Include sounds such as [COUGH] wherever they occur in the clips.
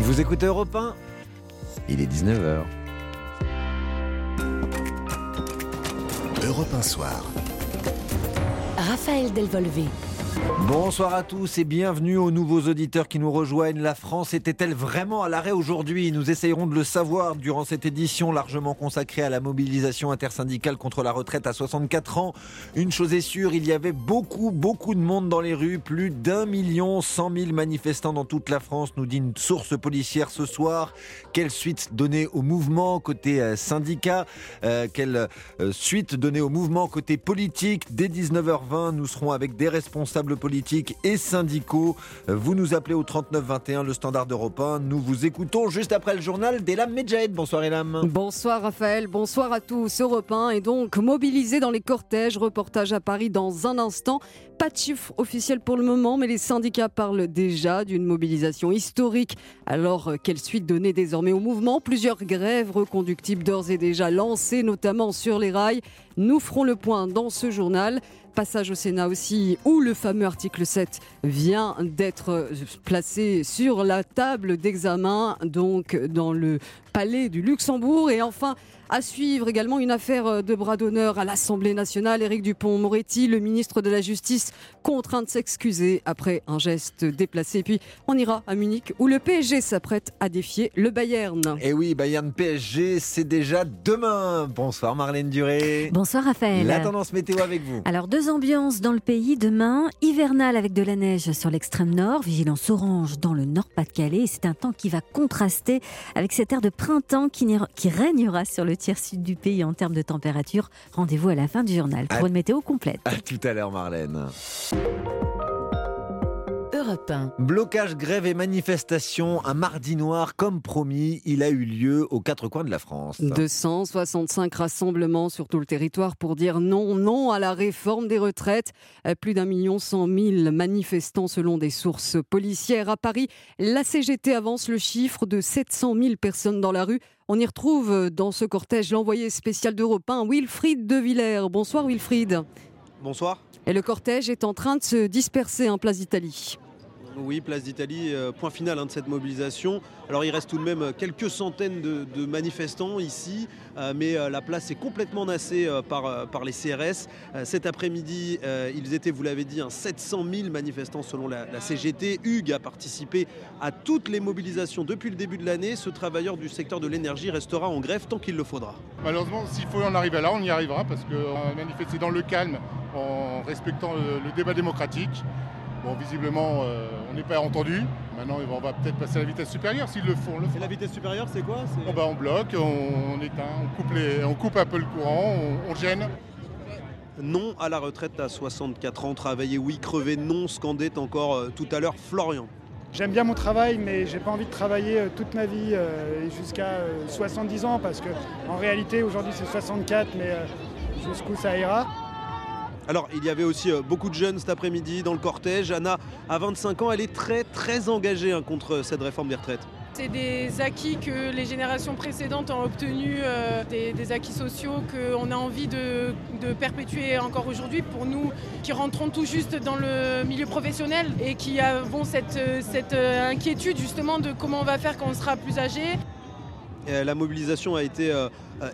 Vous écoutez Europe 1 Il est 19h. Europe 1 Soir. Raphaël Delvolvé. Bonsoir à tous et bienvenue aux nouveaux auditeurs qui nous rejoignent. La France était-elle vraiment à l'arrêt aujourd'hui? Nous essayerons de le savoir durant cette édition largement consacrée à la mobilisation intersyndicale contre la retraite à 64 ans. Une chose est sûre, il y avait beaucoup, beaucoup de monde dans les rues, plus d'un million cent mille manifestants dans toute la France, nous dit une source policière ce soir. Quelle suite donner au mouvement côté euh, syndicat? Euh, Quelle euh, suite donner au mouvement côté politique? Dès 19h20, nous serons avec des responsables politiques et syndicaux. Vous nous appelez au 39 21, le standard d'Europe 1. Nous vous écoutons juste après le journal d'Elam Medjahed. Bonsoir Elam. Bonsoir Raphaël, bonsoir à tous. Europe 1 est donc mobilisé dans les cortèges. Reportage à Paris dans un instant. Pas de chiffre officiel pour le moment, mais les syndicats parlent déjà d'une mobilisation historique. Alors, quelle suite donner désormais au mouvement? Plusieurs grèves reconductibles d'ores et déjà lancées, notamment sur les rails. Nous ferons le point dans ce journal. Passage au Sénat aussi, où le fameux article 7 vient d'être placé sur la table d'examen, donc dans le palais du Luxembourg. Et enfin, à suivre également une affaire de bras d'honneur à l'Assemblée nationale. Éric Dupont-Moretti, le ministre de la Justice, contraint de s'excuser après un geste déplacé. Et puis on ira à Munich où le PSG s'apprête à défier le Bayern. Et oui, Bayern PSG, c'est déjà demain. Bonsoir Marlène Duré. Bonsoir Raphaël. La tendance météo avec vous. Alors deux ambiances dans le pays demain. Hivernal avec de la neige sur l'extrême nord, vigilance orange dans le nord-Pas-de-Calais. C'est un temps qui va contraster avec cet air de printemps qui, qui régnera sur le tiers sud du pays en termes de température. Rendez-vous à la fin du journal pour une météo complète. À tout à l'heure, Marlène. Europe 1. Blocage, grève et manifestation, un mardi noir comme promis, il a eu lieu aux quatre coins de la France. 265 rassemblements sur tout le territoire pour dire non, non à la réforme des retraites. Plus d'un million cent mille manifestants selon des sources policières. À Paris, la CGT avance le chiffre de 700 000 personnes dans la rue. On y retrouve dans ce cortège l'envoyé spécial d'Europe 1, Wilfried De Villers. Bonsoir Wilfried. Bonsoir. Et le cortège est en train de se disperser en place d'Italie. Oui, place d'Italie, euh, point final hein, de cette mobilisation. Alors il reste tout de même quelques centaines de, manifestants ici, euh, mais euh, la place est complètement nassée euh, par, les CRS. Euh, cet après-midi, euh, ils étaient, vous l'avez dit, hein, 700 000 manifestants selon la, CGT. Hugues a participé à toutes les mobilisations depuis le début de l'année. Ce travailleur du secteur de l'énergie restera en grève tant qu'il le faudra. Malheureusement, s'il faut en arriver là, on y arrivera parce qu'on a manifesté dans le calme en respectant le débat démocratique. Bon, visiblement, euh, on n'est pas entendu. Maintenant, on va peut-être passer à la vitesse supérieure s'ils le font. Le Et la vitesse supérieure, c'est quoi? Bon, bah, On bloque, on, on éteint, on coupe, les, on coupe, un peu le courant, on, on, gêne. Non à la retraite à 64 ans, travailler oui, crever non, scandait encore euh, tout à l'heure Florian. J'aime bien mon travail, mais j'ai pas envie de travailler euh, toute ma vie euh, jusqu'à 70 ans parce que en réalité aujourd'hui c'est 64, mais jusqu'où ça ira. Alors, il y avait aussi euh, beaucoup de jeunes cet après-midi dans le cortège. Anna, à 25 ans, elle est très, très engagée hein, contre cette réforme des retraites. C'est des acquis que les générations précédentes ont obtenus, euh, des, acquis sociaux qu'on a envie de, perpétuer encore aujourd'hui pour nous qui rentrons tout juste dans le milieu professionnel et qui avons cette inquiétude justement de comment on va faire quand on sera plus âgé. Euh, la mobilisation a été euh,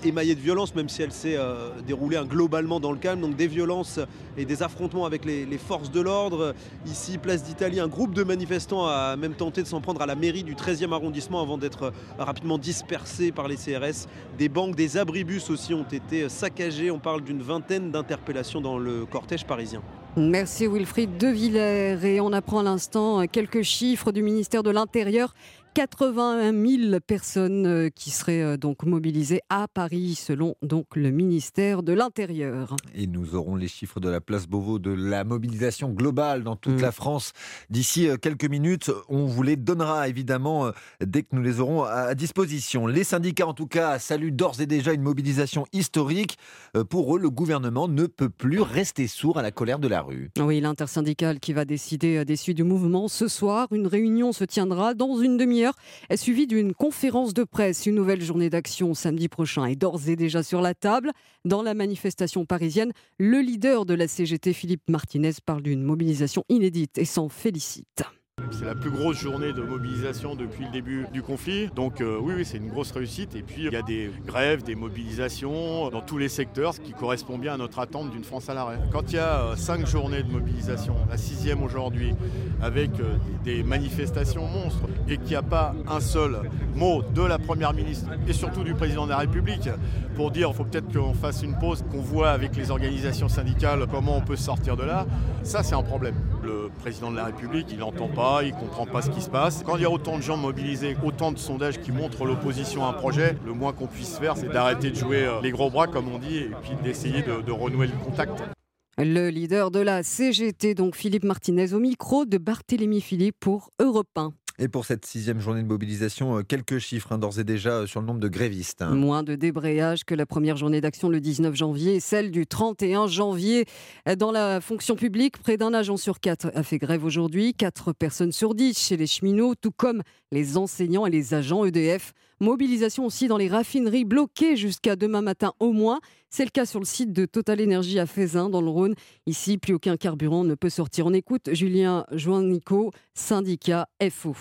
émaillée de violence, même si elle s'est euh, déroulée globalement dans le calme. Donc des violences et des affrontements avec les, les forces de l'ordre. Ici, place d'Italie, un groupe de manifestants a même tenté de s'en prendre à la mairie du 13e arrondissement avant d'être rapidement dispersés par les CRS. Des banques, des abribus aussi ont été saccagés. On parle d'une vingtaine d'interpellations dans le cortège parisien. Merci Wilfried De Villers. Et on apprend à l'instant quelques chiffres du ministère de l'Intérieur. 81 000 personnes euh, qui seraient euh, donc mobilisées à Paris, selon donc le ministère de l'Intérieur. Et nous aurons les chiffres de la place Beauvau de la mobilisation globale dans toute mmh. la France d'ici euh, quelques minutes. On vous les donnera évidemment dès que nous les aurons à disposition. Les syndicats, en tout cas, saluent d'ores et déjà une mobilisation historique. Pour eux, le gouvernement ne peut plus rester sourd à la colère de la rue. Oui, l'intersyndicale qui va décider des suites du mouvement ce soir. Une réunion se tiendra dans une demi-heure est suivie d'une conférence de presse. Une nouvelle journée d'action samedi prochain est d'ores et déjà sur la table. Dans la manifestation parisienne, le leader de la CGT, Philippe Martinez, parle d'une mobilisation inédite et s'en félicite. C'est la plus grosse journée de mobilisation depuis le début du conflit. Donc euh, oui, c'est une grosse réussite. Et puis il y a des grèves, des mobilisations dans tous les secteurs, ce qui correspond bien à notre attente d'une France à l'arrêt. Quand il y a euh, cinq journées de mobilisation, la sixième aujourd'hui, avec euh, des manifestations monstres, et qu'il n'y a pas un seul mot de la Première ministre et surtout du Président de la République pour dire qu'il faut peut-être qu'on fasse une pause, qu'on voit avec les organisations syndicales comment on peut sortir de là, ça c'est un problème. Le Président de la République, il n'entend pas il ne comprend pas ce qui se passe. Quand il y a autant de gens mobilisés, autant de sondages qui montrent l'opposition à un projet, le moins qu'on puisse faire, c'est d'arrêter de jouer euh, les gros bras, comme on dit, et puis d'essayer de, de renouer le contact. Le leader de la CGT, donc Philippe Martinez, au micro de Barthélémy Philippe pour Europe 1. Et pour cette sixième journée de mobilisation, euh, quelques chiffres hein, d'ores et déjà euh, sur le nombre de grévistes. Hein. Moins de débrayage que la première journée d'action le 19 janvier et celle du 31 janvier. Dans la fonction publique, près d'un agent sur quatre a fait grève aujourd'hui, quatre personnes sur dix chez les cheminots, tout comme les enseignants et les agents EDF. Mobilisation aussi dans les raffineries bloquées jusqu'à demain matin au moins. C'est le cas sur le site de Total Énergie à Fézin, dans le Rhône. Ici, plus aucun carburant ne peut sortir. On écoute Julien Joannico, syndicat FO.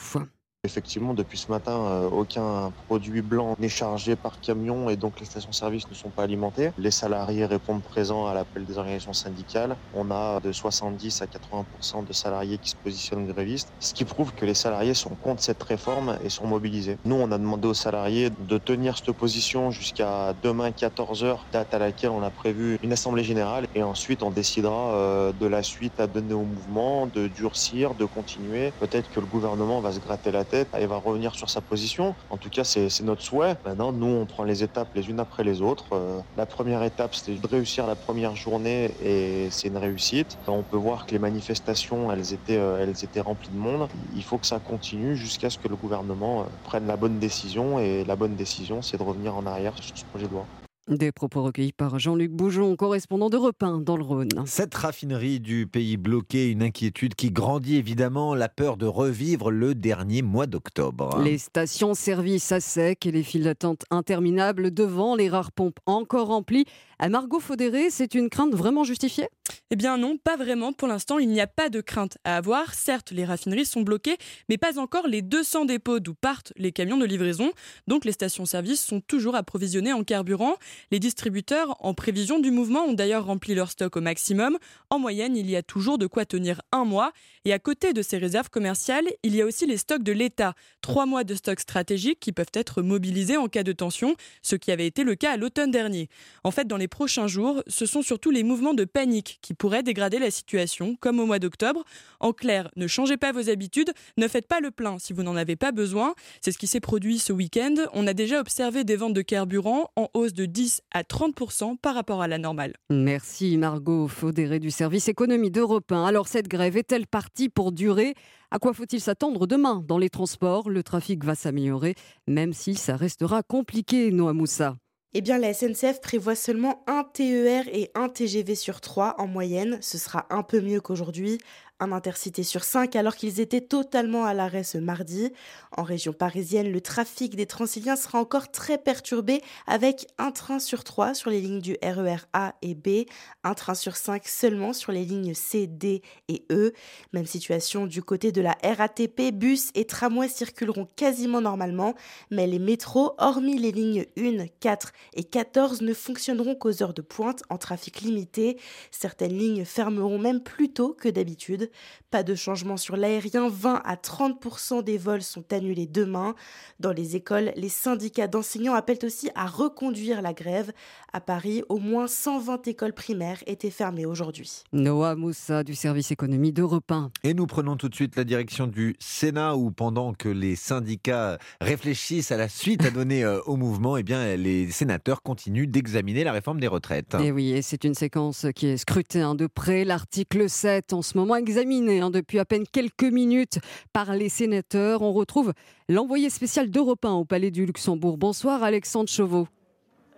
Effectivement, depuis ce matin, euh, aucun produit blanc n'est chargé par camion et donc les stations-service ne sont pas alimentées. Les salariés répondent présents à l'appel des organisations syndicales. On a de 70 à 80% de salariés qui se positionnent grévistes, ce qui prouve que les salariés sont contre cette réforme et sont mobilisés. Nous, on a demandé aux salariés de tenir cette position jusqu'à demain 14h, date à laquelle on a prévu une assemblée générale et ensuite on décidera euh, de la suite à donner au mouvement, de durcir, de continuer. Peut-être que le gouvernement va se gratter la tête et va revenir sur sa position. En tout cas, c'est notre souhait. Maintenant, nous, on prend les étapes les unes après les autres. Euh, la première étape, c'était de réussir la première journée et c'est une réussite. On peut voir que les manifestations, elles étaient, euh, elles étaient remplies de monde. Il faut que ça continue jusqu'à ce que le gouvernement euh, prenne la bonne décision et la bonne décision, c'est de revenir en arrière sur ce projet de loi. Des propos recueillis par Jean-Luc Boujon, correspondant de Repin dans le Rhône. Cette raffinerie du pays bloqué, une inquiétude qui grandit évidemment, la peur de revivre le dernier mois d'octobre. Les stations-service à sec et les files d'attente interminables devant les rares pompes encore remplies. Margot Faudéré, c'est une crainte vraiment justifiée? Eh bien non, pas vraiment. Pour l'instant, il n'y a pas de crainte à avoir. Certes, les raffineries sont bloquées, mais pas encore les 200 dépôts d'où partent les camions de livraison. Donc les stations-service sont toujours approvisionnées en carburant. Les distributeurs, en prévision du mouvement, ont d'ailleurs rempli leur stock au maximum. En moyenne, il y a toujours de quoi tenir un mois. Et à côté de ces réserves commerciales, il y a aussi les stocks de l'État. Trois mois de stocks stratégiques qui peuvent être mobilisés en cas de tension, ce qui avait été le cas à l'automne dernier. En fait, dans les prochains jours, ce sont surtout les mouvements de panique qui pourraient dégrader la situation, comme au mois d'octobre. En clair, ne changez pas vos habitudes, ne faites pas le plein si vous n'en avez pas besoin. C'est ce qui s'est produit ce week-end. On a déjà observé des ventes de carburant en hausse de 10 à 30% par rapport à la normale. Merci Margot Faudéré du service économie d'Europe 1. Alors cette grève est-elle partie pour durer? À quoi faut-il s'attendre demain Dans les transports, le trafic va s'améliorer, même si ça restera compliqué, Noah Moussa. Eh bien, la SNCF prévoit seulement un TER et un TGV sur trois en moyenne. Ce sera un peu mieux qu'aujourd'hui un intercité sur cinq alors qu'ils étaient totalement à l'arrêt ce mardi. En région parisienne, le trafic des Transiliens sera encore très perturbé avec un train sur trois sur les lignes du RER e A et B, un train sur cinq seulement sur les lignes C, D et E. Même situation du côté de la RATP, bus et tramways circuleront quasiment normalement, mais les métros, hormis les lignes 1, 4 et 14, ne fonctionneront qu'aux heures de pointe en trafic limité. Certaines lignes fermeront même plus tôt que d'habitude. Pas de changement sur l'aérien, 20 à 30% des vols sont annulés demain. Dans les écoles, les syndicats d'enseignants appellent aussi à reconduire la grève. À Paris, au moins 120 écoles primaires étaient fermées aujourd'hui. Noah Moussa du service économie d'Europe 1. Et nous prenons tout de suite la direction du Sénat où pendant que les syndicats réfléchissent à la suite à donner euh, au mouvement, eh bien, les sénateurs continuent d'examiner la réforme des retraites. Et oui, et c'est une séquence qui est scrutée hein, de près. L'article 7 en ce moment examiné hein, depuis à peine quelques minutes par les sénateurs. On retrouve l'envoyé spécial d'Europe 1 au Palais du Luxembourg. Bonsoir Alexandre Chauveau.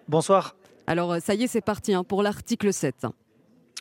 Bonsoir. Alors ça y est, c'est parti hein, pour l'article 7.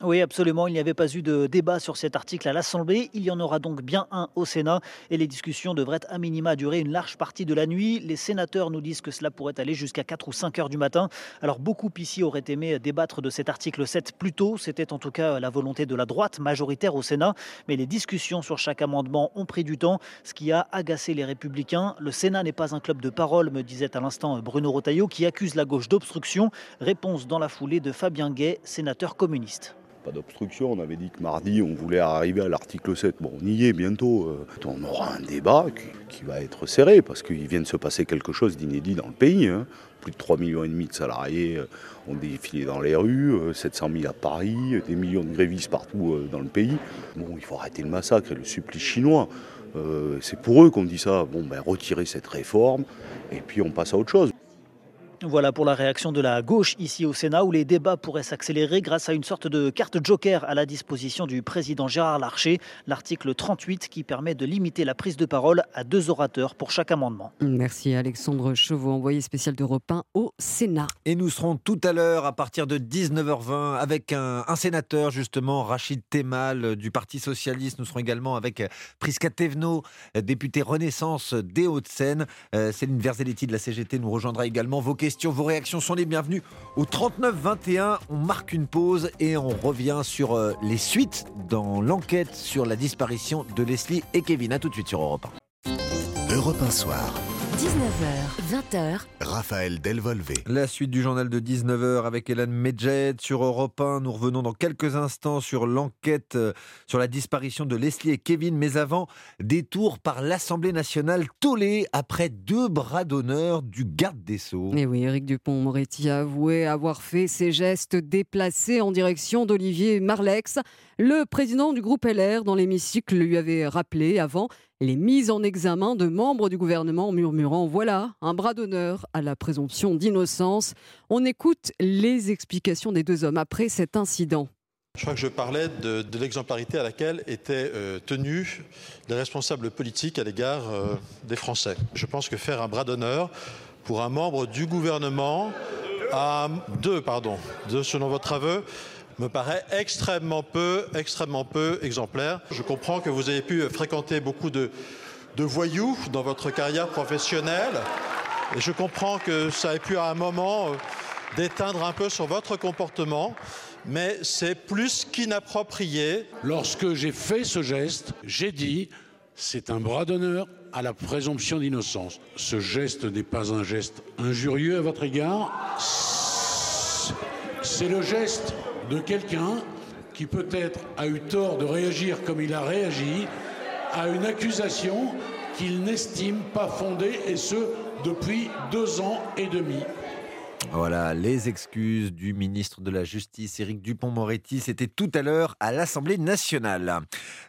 Oui, absolument. Il n'y avait pas eu de débat sur cet article à l'Assemblée. Il y en aura donc bien un au Sénat. Et les discussions devraient à minima durer une large partie de la nuit. Les sénateurs nous disent que cela pourrait aller jusqu'à 4 ou 5 heures du matin. Alors beaucoup ici auraient aimé débattre de cet article 7 plus tôt. C'était en tout cas la volonté de la droite majoritaire au Sénat. Mais les discussions sur chaque amendement ont pris du temps, ce qui a agacé les républicains. Le Sénat n'est pas un club de parole, me disait à l'instant Bruno Rotaillot, qui accuse la gauche d'obstruction. Réponse dans la foulée de Fabien Gay, sénateur communiste pas d'obstruction. On avait dit que mardi, on voulait arriver à l'article 7. Bon, on y est bientôt. Euh, on aura un débat qui, va être serré parce qu'il vient de se passer quelque chose d'inédit dans le pays. Hein. Plus de 3,5 millions de salariés euh, ont défilé dans les rues, 700 euh, 000 à Paris, des millions de grévistes partout dans le pays. Bon, il faut arrêter le massacre et le supplice chinois. c'est pour eux qu'on dit ça. Bon, ben, retirer cette réforme et puis on passe à autre chose. Voilà pour la réaction de la gauche ici au Sénat où les débats pourraient s'accélérer grâce à une sorte de carte joker à la disposition du président Gérard Larcher, l'article 38 qui permet de limiter la prise de parole à deux orateurs pour chaque amendement. Merci Alexandre Chevaux, envoyé spécial d'Europe 1 au Sénat. Et nous serons tout à l'heure à partir de 19h20 avec un, sénateur justement, Rachid Temal du Parti Socialiste. Nous serons également avec Prisca Thévenot, député Renaissance des Hauts-de-Seine. Euh, Céline Verzelletti de la CGT nous rejoindra également. Vos questions vos réactions sont les bienvenues. Au 39-21, on marque une pause et on revient sur euh, les suites dans l'enquête sur la disparition de Leslie et Kevin. A tout de suite sur Europe 1. Europe 1 Soir. 19h, 20h. Raphaël Delvolvé. La suite du journal de 19h avec Hélène Medjed sur Europe 1. Nous revenons dans quelques instants sur l'enquête euh, sur la disparition de Leslie et Kevin. Mais avant, détour par l'Assemblée nationale tollée après deux bras d'honneur du garde des Sceaux. Et oui, Éric Dupont-Moretti a avoué avoir fait ses gestes déplacés en direction d'Olivier Marlex. Le président du groupe LR dans l'hémicycle lui avait rappelé avant les mises en examen de membres du gouvernement murmurant voilà un bras d'honneur à la présomption d'innocence. On écoute les explications des deux hommes après cet incident. Je crois que je parlais de, l'exemplarité à laquelle étaient euh, tenus les responsables politiques à l'égard euh, des Français. Je pense que faire un bras d'honneur pour un membre du gouvernement à deux, pardon, deux selon votre aveu, me paraît extrêmement peu, extrêmement peu exemplaire. Je comprends que vous avez pu fréquenter beaucoup de, de voyous dans votre carrière professionnelle. Et je comprends que ça ait pu à un moment euh, d'éteindre un peu sur votre comportement, mais c'est plus qu'inapproprié. Lorsque j'ai fait ce geste, j'ai dit c'est un bras d'honneur à la présomption d'innocence. Ce geste n'est pas un geste injurieux à votre égard. C'est le geste de quelqu'un qui peut-être a eu tort de réagir comme il a réagi à une accusation qu'il n'estime pas fondée, et ce, depuis deux ans et demi. Voilà, les excuses du ministre de la Justice, Éric Dupont-Moretti, c'était tout à l'heure à l'Assemblée nationale.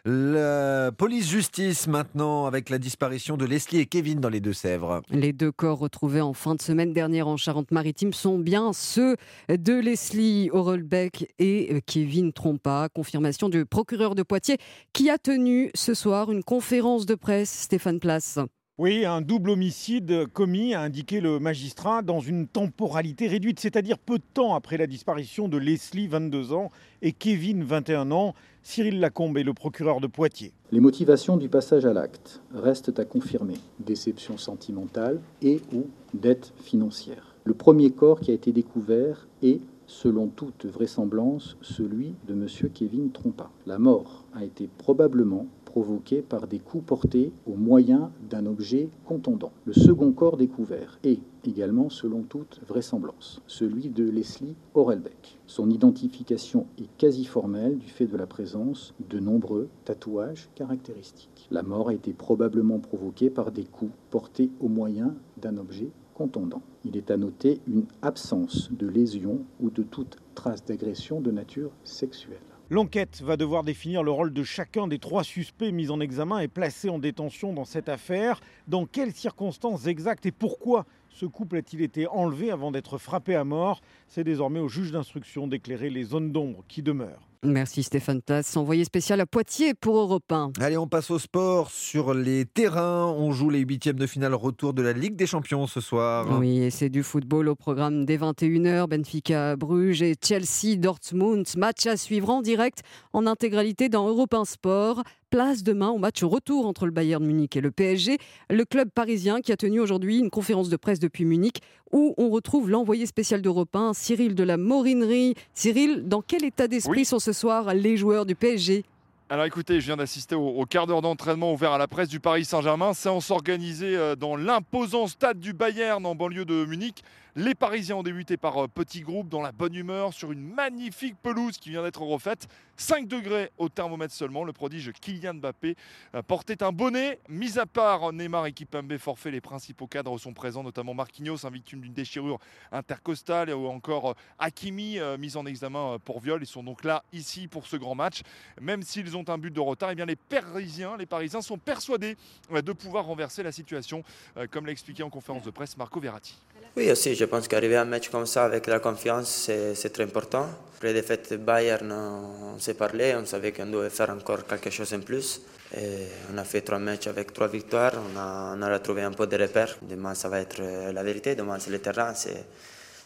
La police-justice maintenant, avec la disparition de Leslie et Kevin dans les Deux-Sèvres. Les deux corps retrouvés en fin de semaine dernière en Charente-Maritime sont bien ceux de Leslie Orelbeck et Kevin Trompa. Confirmation du procureur de Poitiers qui a tenu ce soir une conférence de presse, Stéphane Place. Oui, un double homicide commis, a indiqué le magistrat, dans une temporalité réduite, c'est-à-dire peu de temps après la disparition de Leslie, 22 ans, et Kevin, 21 ans. Cyril Lacombe est le procureur de Poitiers. Les motivations du passage à l'acte restent à confirmer. Déception sentimentale et ou dette financière. Le premier corps qui a été découvert est, selon toute vraisemblance, celui de M. Kevin Trompa. La mort a été probablement provoqués par des coups portés au moyen d'un objet contondant. Le second corps découvert est également, selon toute vraisemblance, celui de Leslie Orelbeck. Son identification est quasi formelle du fait de la présence de nombreux tatouages caractéristiques. La mort a été probablement provoquée par des coups portés au moyen d'un objet contondant. Il est à noter une absence de lésion ou de toute trace d'agression de nature sexuelle. L'enquête va devoir définir le rôle de chacun des trois suspects mis en examen et placés en détention dans cette affaire. Dans quelles circonstances exactes et pourquoi ce couple a-t-il été enlevé avant d'être frappé à mort? C'est désormais au juge d'instruction d'éclairer les zones d'ombre qui demeurent. Merci Stéphane Tass, envoyé spécial à Poitiers pour Europe 1. Allez, on passe au sport. Sur les terrains, on joue les huitièmes de finale retour de la Ligue des Champions ce soir. Oui, et c'est du football au programme des 21h. Benfica, Bruges et Chelsea, Dortmund. Match à suivre en direct en intégralité dans Europe 1 Sport place demain au match retour entre le Bayern Munich et le PSG. Le club parisien qui a tenu aujourd'hui une conférence de presse depuis Munich où on retrouve l'envoyé spécial d'Europe 1, Cyril de la Morinerie. Cyril, dans quel état d'esprit sont ce soir les joueurs du PSG alors écoutez, je viens d'assister au, quart d'heure d'entraînement ouvert à la presse du Paris Saint-Germain. Séance organisée euh, dans l'imposant stade du Bayern en banlieue de Munich. Les Parisiens ont débuté par euh, petits groupes dans la bonne humeur sur une magnifique pelouse qui vient d'être refaite. 5 degrés au thermomètre seulement. Le prodige Kylian Mbappé euh, portait un bonnet. Mis à part Neymar et Kipembe forfait, les principaux cadres sont présents, notamment Marquinhos, victime d'une déchirure intercostale, ou encore euh, Hakimi, mis en examen pour viol. Ils sont donc là, ici, pour ce grand match. Même s'ils ont un but de retard, eh bien les Parisiens, les Parisiens sont persuadés de pouvoir renverser la situation, comme l'a expliqué en conférence de presse Marco Verratti. Oui, je pense qu'arriver à un match comme ça avec la confiance, c'est très important. Après les défaite Bayern, on s'est parlé, on savait qu'on devait faire encore quelque chose en plus. Et on a fait trois matchs avec trois victoires, on a, on retrouvé un peu de repères. Demain, ça va être la vérité, demain, c'est le terrain,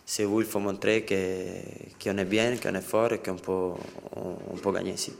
c'est où il faut montrer qu'on est bien, qu'on est fort et qu'on peut, on peut gagner ici.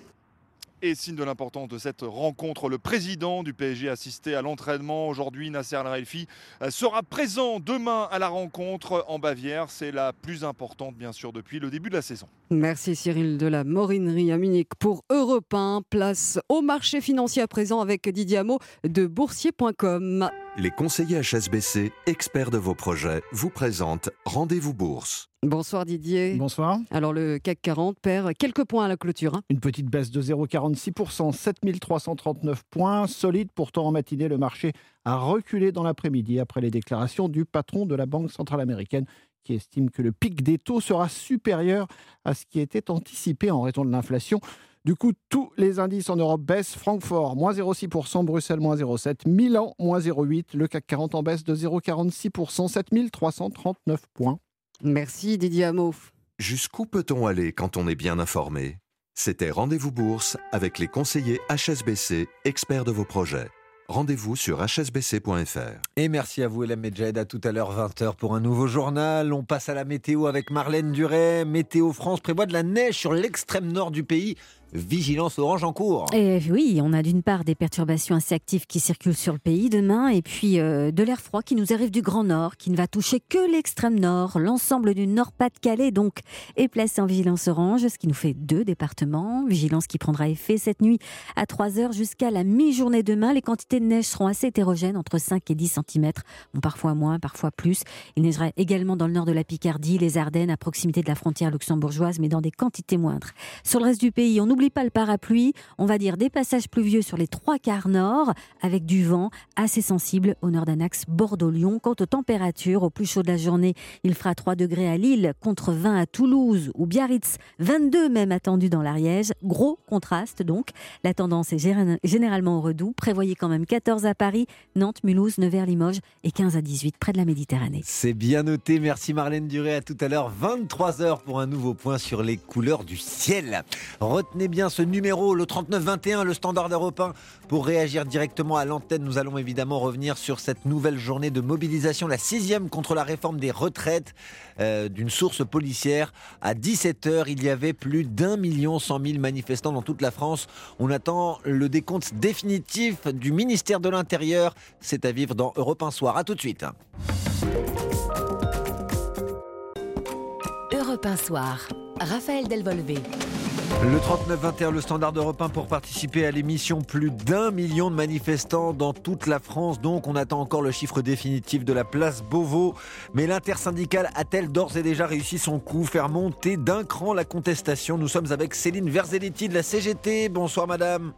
Et signe de l'importance de cette rencontre, le président du PSG assisté à l'entraînement aujourd'hui, Nasser Al-Khelaifi, euh, sera présent demain à la rencontre en Bavière. C'est la plus importante, bien sûr, depuis le début de la saison. Merci Cyril de la Morinerie à Munich pour Europe 1. Place au marché financier à présent avec Didier Hameau de boursier.com. Les conseillers HSBC, experts de vos projets, vous présentent Rendez-vous Bourse. Bonsoir Didier. Bonsoir. Alors le CAC 40 perd quelques points à la clôture. Hein. Une petite baisse de 0,46%, 7339 points. Solide pourtant en matinée, le marché a reculé dans l'après-midi après les déclarations du patron de la Banque centrale américaine qui estime que le pic des taux sera supérieur à ce qui était anticipé en raison de l'inflation. Du coup, tous les indices en Europe baissent. Francfort, moins 0,6%, Bruxelles, moins 0,7%, Milan, moins 0,8%, le CAC 40 en baisse de 0,46%, 7339 points. Merci Didier Hameau. Jusqu'où peut-on aller quand on est bien informé? C'était Rendez-vous Bourse avec les conseillers HSBC, experts de vos projets. Rendez-vous sur hsbc.fr. Et merci à vous, Hélène Medjed. À tout à l'heure, 20h pour un nouveau journal. On passe à la météo avec Marlène Duret. Météo France prévoit de la neige sur l'extrême nord du pays vigilance orange en cours. Et oui, on a d'une part des perturbations assez actives qui circulent sur le pays demain, et puis euh, de l'air froid qui nous arrive du Grand Nord, qui ne va toucher que l'extrême nord. L'ensemble du Nord-Pas-de-Calais, donc, est placé en vigilance orange, ce qui nous fait deux départements. Vigilance qui prendra effet cette nuit à 3 heures jusqu'à la mi-journée demain. Les quantités de neige seront assez hétérogènes, entre 5 et 10 cm, bon, parfois moins, parfois plus. Il neigera également dans le nord de la Picardie, les Ardennes, à proximité de la frontière luxembourgeoise, mais dans des quantités moindres. Sur le reste du pays, on oublie n'oublie pas le parapluie. On va dire des passages pluvieux sur les trois quarts nord, avec du vent assez sensible au nord d'un axe Bordeaux-Lyon. Quant aux températures, au plus chaud de la journée, il fera 3 degrés à Lille, contre 20 à Toulouse ou Biarritz, 22 même attendu dans l'Ariège. Gros contraste donc. La tendance est généralement au redoux. Prévoyez quand même 14 à Paris, Nantes, Mulhouse, Nevers, Limoges et 15 à 18 près de la Méditerranée. C'est bien noté. Merci Marlène Duré. À tout à l'heure, 23h pour un nouveau point sur les couleurs du ciel. Retenez bien ce numéro, le 3921, le standard européen, pour réagir directement à l'antenne. Nous allons évidemment revenir sur cette nouvelle journée de mobilisation, la sixième contre la réforme des retraites euh, d'une source policière. À 17h, il y avait plus d'un million cent mille manifestants dans toute la France. On attend le décompte définitif du ministère de l'Intérieur. C'est à vivre dans Europe 1 Soir. A tout de suite. Europe 1 Soir. Raphaël Delvolvé. Le 39-21, le standard européen pour participer à l'émission. Plus d'un million de manifestants dans toute la France. Donc, on attend encore le chiffre définitif de la place Beauvau. Mais l'intersyndicale a-t-elle d'ores et déjà réussi son coup, faire monter d'un cran la contestation? Nous sommes avec Céline Verzelletti de la CGT. Bonsoir, madame.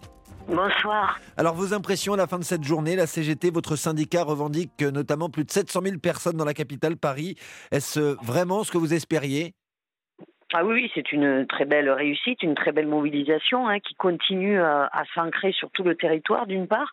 Bonsoir. Alors vos impressions à la fin de cette journée, la CGT, votre syndicat revendique notamment plus de 700 000 personnes dans la capitale Paris. Est-ce vraiment ce que vous espériez? Ah oui, c'est une très belle réussite, une très belle mobilisation hein, qui continue à, à s'ancrer sur tout le territoire d'une part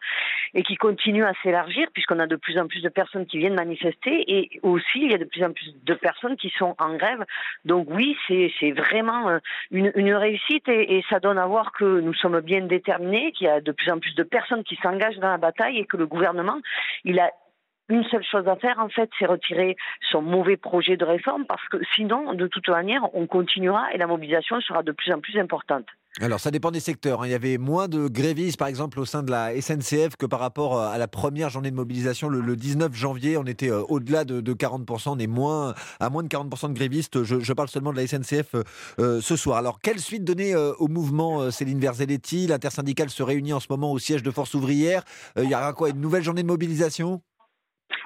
et qui continue à s'élargir puisqu'on a de plus en plus de personnes qui viennent manifester et aussi il y a de plus en plus de personnes qui sont en grève. Donc oui, c'est vraiment euh, une, une réussite et, et, ça donne à voir que nous sommes bien déterminés, qu'il y a de plus en plus de personnes qui s'engagent dans la bataille et que le gouvernement, il a une seule chose à faire, en fait, c'est retirer son mauvais projet de réforme parce que sinon, de toute manière, on continuera et la mobilisation sera de plus en plus importante. Alors, ça dépend des secteurs. Hein. Il y avait moins de grévistes, par exemple, au sein de la SNCF que par rapport euh, à la première journée de mobilisation le, 19 janvier. On était euh, au-delà de, 40%. On est moins, à moins de 40% de grévistes. Je, parle seulement de la SNCF euh, ce soir. Alors, quelle suite donner au mouvement Céline Verzelletti L'intersyndicale se réunit en ce moment au siège de Force ouvrière. il y aura quoi? Une nouvelle journée de mobilisation?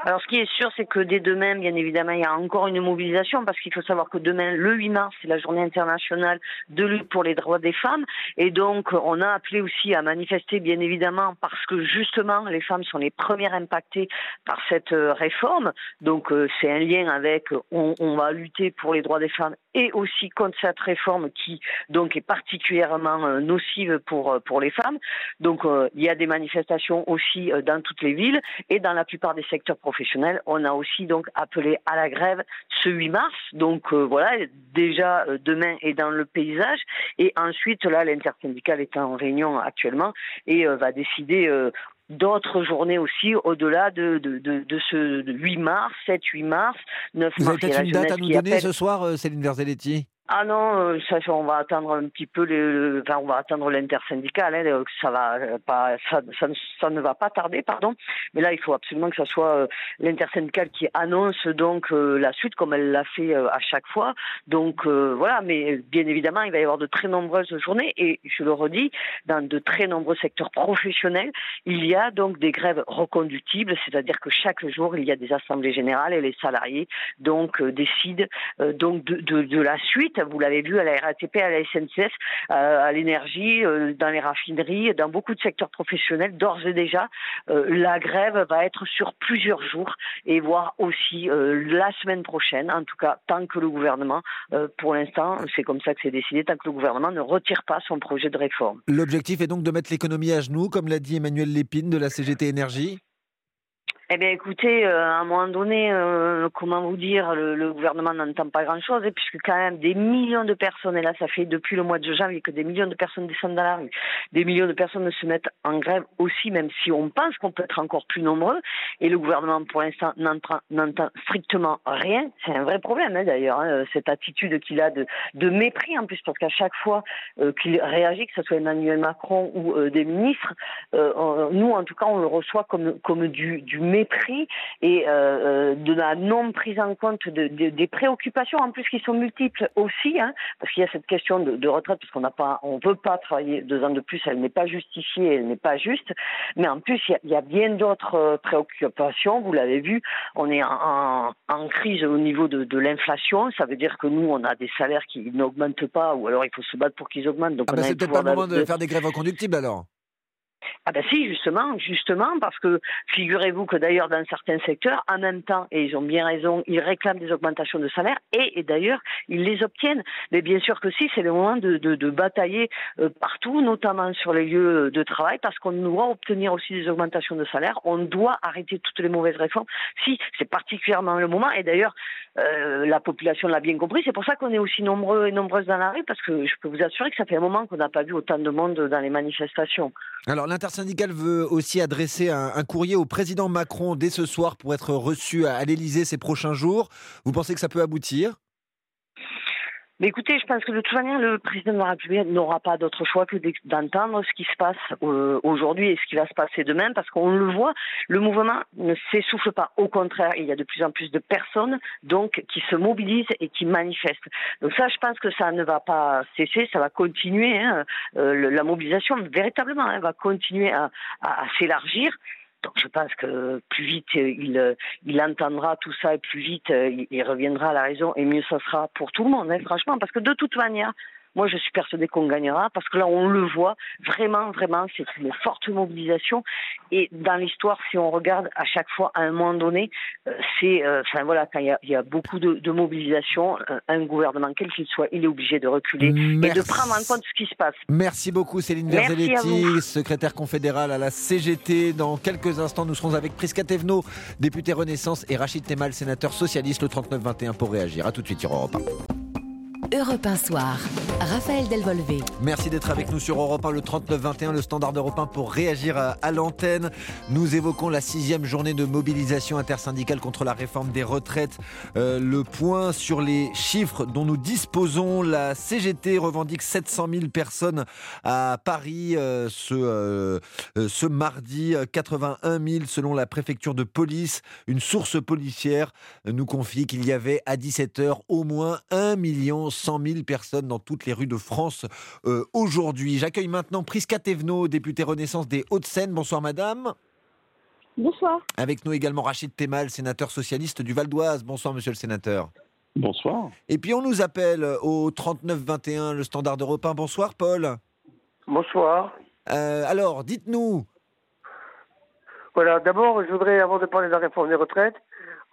Alors, ce qui est sûr, c'est que dès demain, bien évidemment, il y a encore une mobilisation parce qu'il faut savoir que demain, le 8 mars, c'est la journée internationale de lutte pour les droits des femmes. Et donc, on a appelé aussi à manifester, bien évidemment, parce que justement, les femmes sont les premières impactées par cette euh, réforme. Donc, euh, c'est un lien avec on, va lutter pour les droits des femmes et aussi contre cette réforme qui, donc, est particulièrement euh, nocive pour, pour les femmes. Donc, il y a des manifestations aussi dans toutes les villes et dans la plupart des secteurs professionnels. On a aussi donc appelé à la grève ce 8 mars. Donc euh, voilà, déjà euh, demain est dans le paysage. Et ensuite, là, l'intersyndicale est en réunion actuellement et euh, va décider d'autres journées aussi au-delà de, de, de, ce 8 mars, 7-8 mars, 9 Vous mars. Vous avez peut-être une date à nous donner ce soir, Céline Verzelletti? Ah non, euh, ça, on va attendre un petit peu, les, enfin, on va attendre l'intersyndicale. Hein, ça va euh, pas, ça, ça, ne va pas tarder, pardon. Mais là, il faut absolument que ce soit euh, l'intersyndicale qui annonce donc la suite, comme elle l'a fait à chaque fois. Donc voilà, mais bien évidemment, il va y avoir de très nombreuses journées et je le redis, dans de très nombreux secteurs professionnels, il y a donc des grèves reconductibles, c'est-à-dire que chaque jour, il y a des assemblées générales et les salariés donc décident donc de, de la suite vous l'avez vu à la RATP, à la SNCF, euh, à l'énergie, euh, dans les raffineries, dans beaucoup de secteurs professionnels, d'ores et déjà, euh, la grève va être sur plusieurs jours et voire aussi la semaine prochaine, en tout cas tant que le gouvernement, pour l'instant, c'est comme ça que c'est décidé, tant que le gouvernement ne retire pas son projet de réforme. L'objectif est donc de mettre l'économie à genoux, comme l'a dit Emmanuel Lépine de la CGT Énergie eh bien, écoutez, euh, à un moment donné, euh, comment vous dire, le, gouvernement n'entend pas grand-chose, hein, puisque quand même des millions de personnes, et là, ça fait depuis le mois de janvier que des millions de personnes descendent dans la rue, des millions de personnes se mettent en grève aussi, même si on pense qu'on peut être encore plus nombreux, et le gouvernement, pour l'instant, n'entend strictement rien. C'est un vrai problème, hein, d'ailleurs, hein, cette attitude qu'il a de, mépris, en plus, parce qu'à chaque fois euh, qu'il réagit, que ce soit Emmanuel Macron ou des ministres, nous, en tout cas, on le reçoit comme, du mépris prix et euh, euh, de la non prise en compte de, des préoccupations en plus qui sont multiples aussi, hein, parce qu'il y a cette question de, retraite parce qu'on n'a pas, on veut pas travailler deux ans de plus, elle n'est pas justifiée, elle n'est pas juste, mais en plus il y a, bien d'autres euh, préoccupations. Vous l'avez vu, on est en, en, crise au niveau de, de l'inflation, ça veut dire que nous on a des salaires qui n'augmentent pas, ou alors il faut se battre pour qu'ils augmentent. Donc ah bah c'est peut-être pas le moment de faire des grèves reconductibles alors. Ah ben si, justement, justement, parce que figurez-vous que d'ailleurs dans certains secteurs, en même temps, et ils ont bien raison, ils réclament des augmentations de salaire et, d'ailleurs ils les obtiennent. Mais bien sûr que si, c'est le moment de, batailler euh, partout, notamment sur les lieux de travail, parce qu'on doit obtenir aussi des augmentations de salaire. On doit arrêter toutes les mauvaises réformes. Si, c'est particulièrement le moment. Et d'ailleurs, euh, la population l'a bien compris. C'est pour ça qu'on est aussi nombreux et nombreuses dans la rue, parce que je peux vous assurer que ça fait un moment qu'on n'a pas vu autant de monde dans les manifestations. Alors l'intersyndicale veut aussi adresser un, courrier au président Macron dès ce soir pour être reçu à, à l'Élysée ces prochains jours. Vous pensez que ça peut aboutir? Mais écoutez, je pense que de toute manière, le président de la République n'aura pas d'autre choix que d'entendre ce qui se passe euh, aujourd'hui et ce qui va se passer demain, parce qu'on le voit, le mouvement ne s'essouffle pas. Au contraire, il y a de plus en plus de personnes donc qui se mobilisent et qui manifestent. Donc ça, je pense que ça ne va pas cesser, ça va continuer. Hein, euh, la mobilisation, véritablement, hein, va continuer à, à s'élargir. Donc je pense que plus vite euh, il, euh, il entendra tout ça et plus vite euh, il, reviendra à la raison et mieux ça sera pour tout le monde, hein, franchement, parce que de toute manière, moi je suis persuadée qu'on gagnera parce que là on le voit vraiment, vraiment, c'est une forte mobilisation. Et dans l'histoire, si on regarde à chaque fois, à un moment donné, euh, c'est, euh, enfin voilà, quand il y a, il y a beaucoup de, de mobilisation, un gouvernement, quel qu'il soit, il est obligé de reculer et de prendre en compte ce qui se passe. Merci beaucoup Céline à Verzelletti, secrétaire confédérale à la CGT. Dans quelques instants, nous serons avec Prisca Thévenot, député Renaissance, et Rachid Temal, sénateur socialiste, le 39-21 pour réagir. A tout de suite sur Europe 1. Europe 1 Soir. Raphaël Delvolvé. Merci d'être avec nous sur Europe 1, le 39-21, le standard d'Europe 1 pour réagir à, l'antenne. Nous évoquons la sixième journée de mobilisation intersyndicale contre la réforme des retraites. Euh, le point sur les chiffres dont nous disposons. La CGT revendique 700 000 personnes à Paris euh, ce, euh, ce mardi. 81 000 selon la préfecture de police. Une source policière nous confie qu'il y avait à 17h au moins 1 million 100 000 personnes dans toutes les rues de France euh, aujourd'hui. J'accueille maintenant Prisca Thévenot, députée Renaissance des Hauts-de-Seine. Bonsoir madame. Bonsoir. Avec nous également Rachid Temal, sénateur socialiste du Val d'Oise. Bonsoir monsieur le sénateur. Bonsoir. Et puis on nous appelle au 39-21, le standard d'Europe 1. Bonsoir Paul. Bonsoir. Euh, alors, dites-nous. Voilà, d'abord, je voudrais, avant de parler de la réforme des retraites,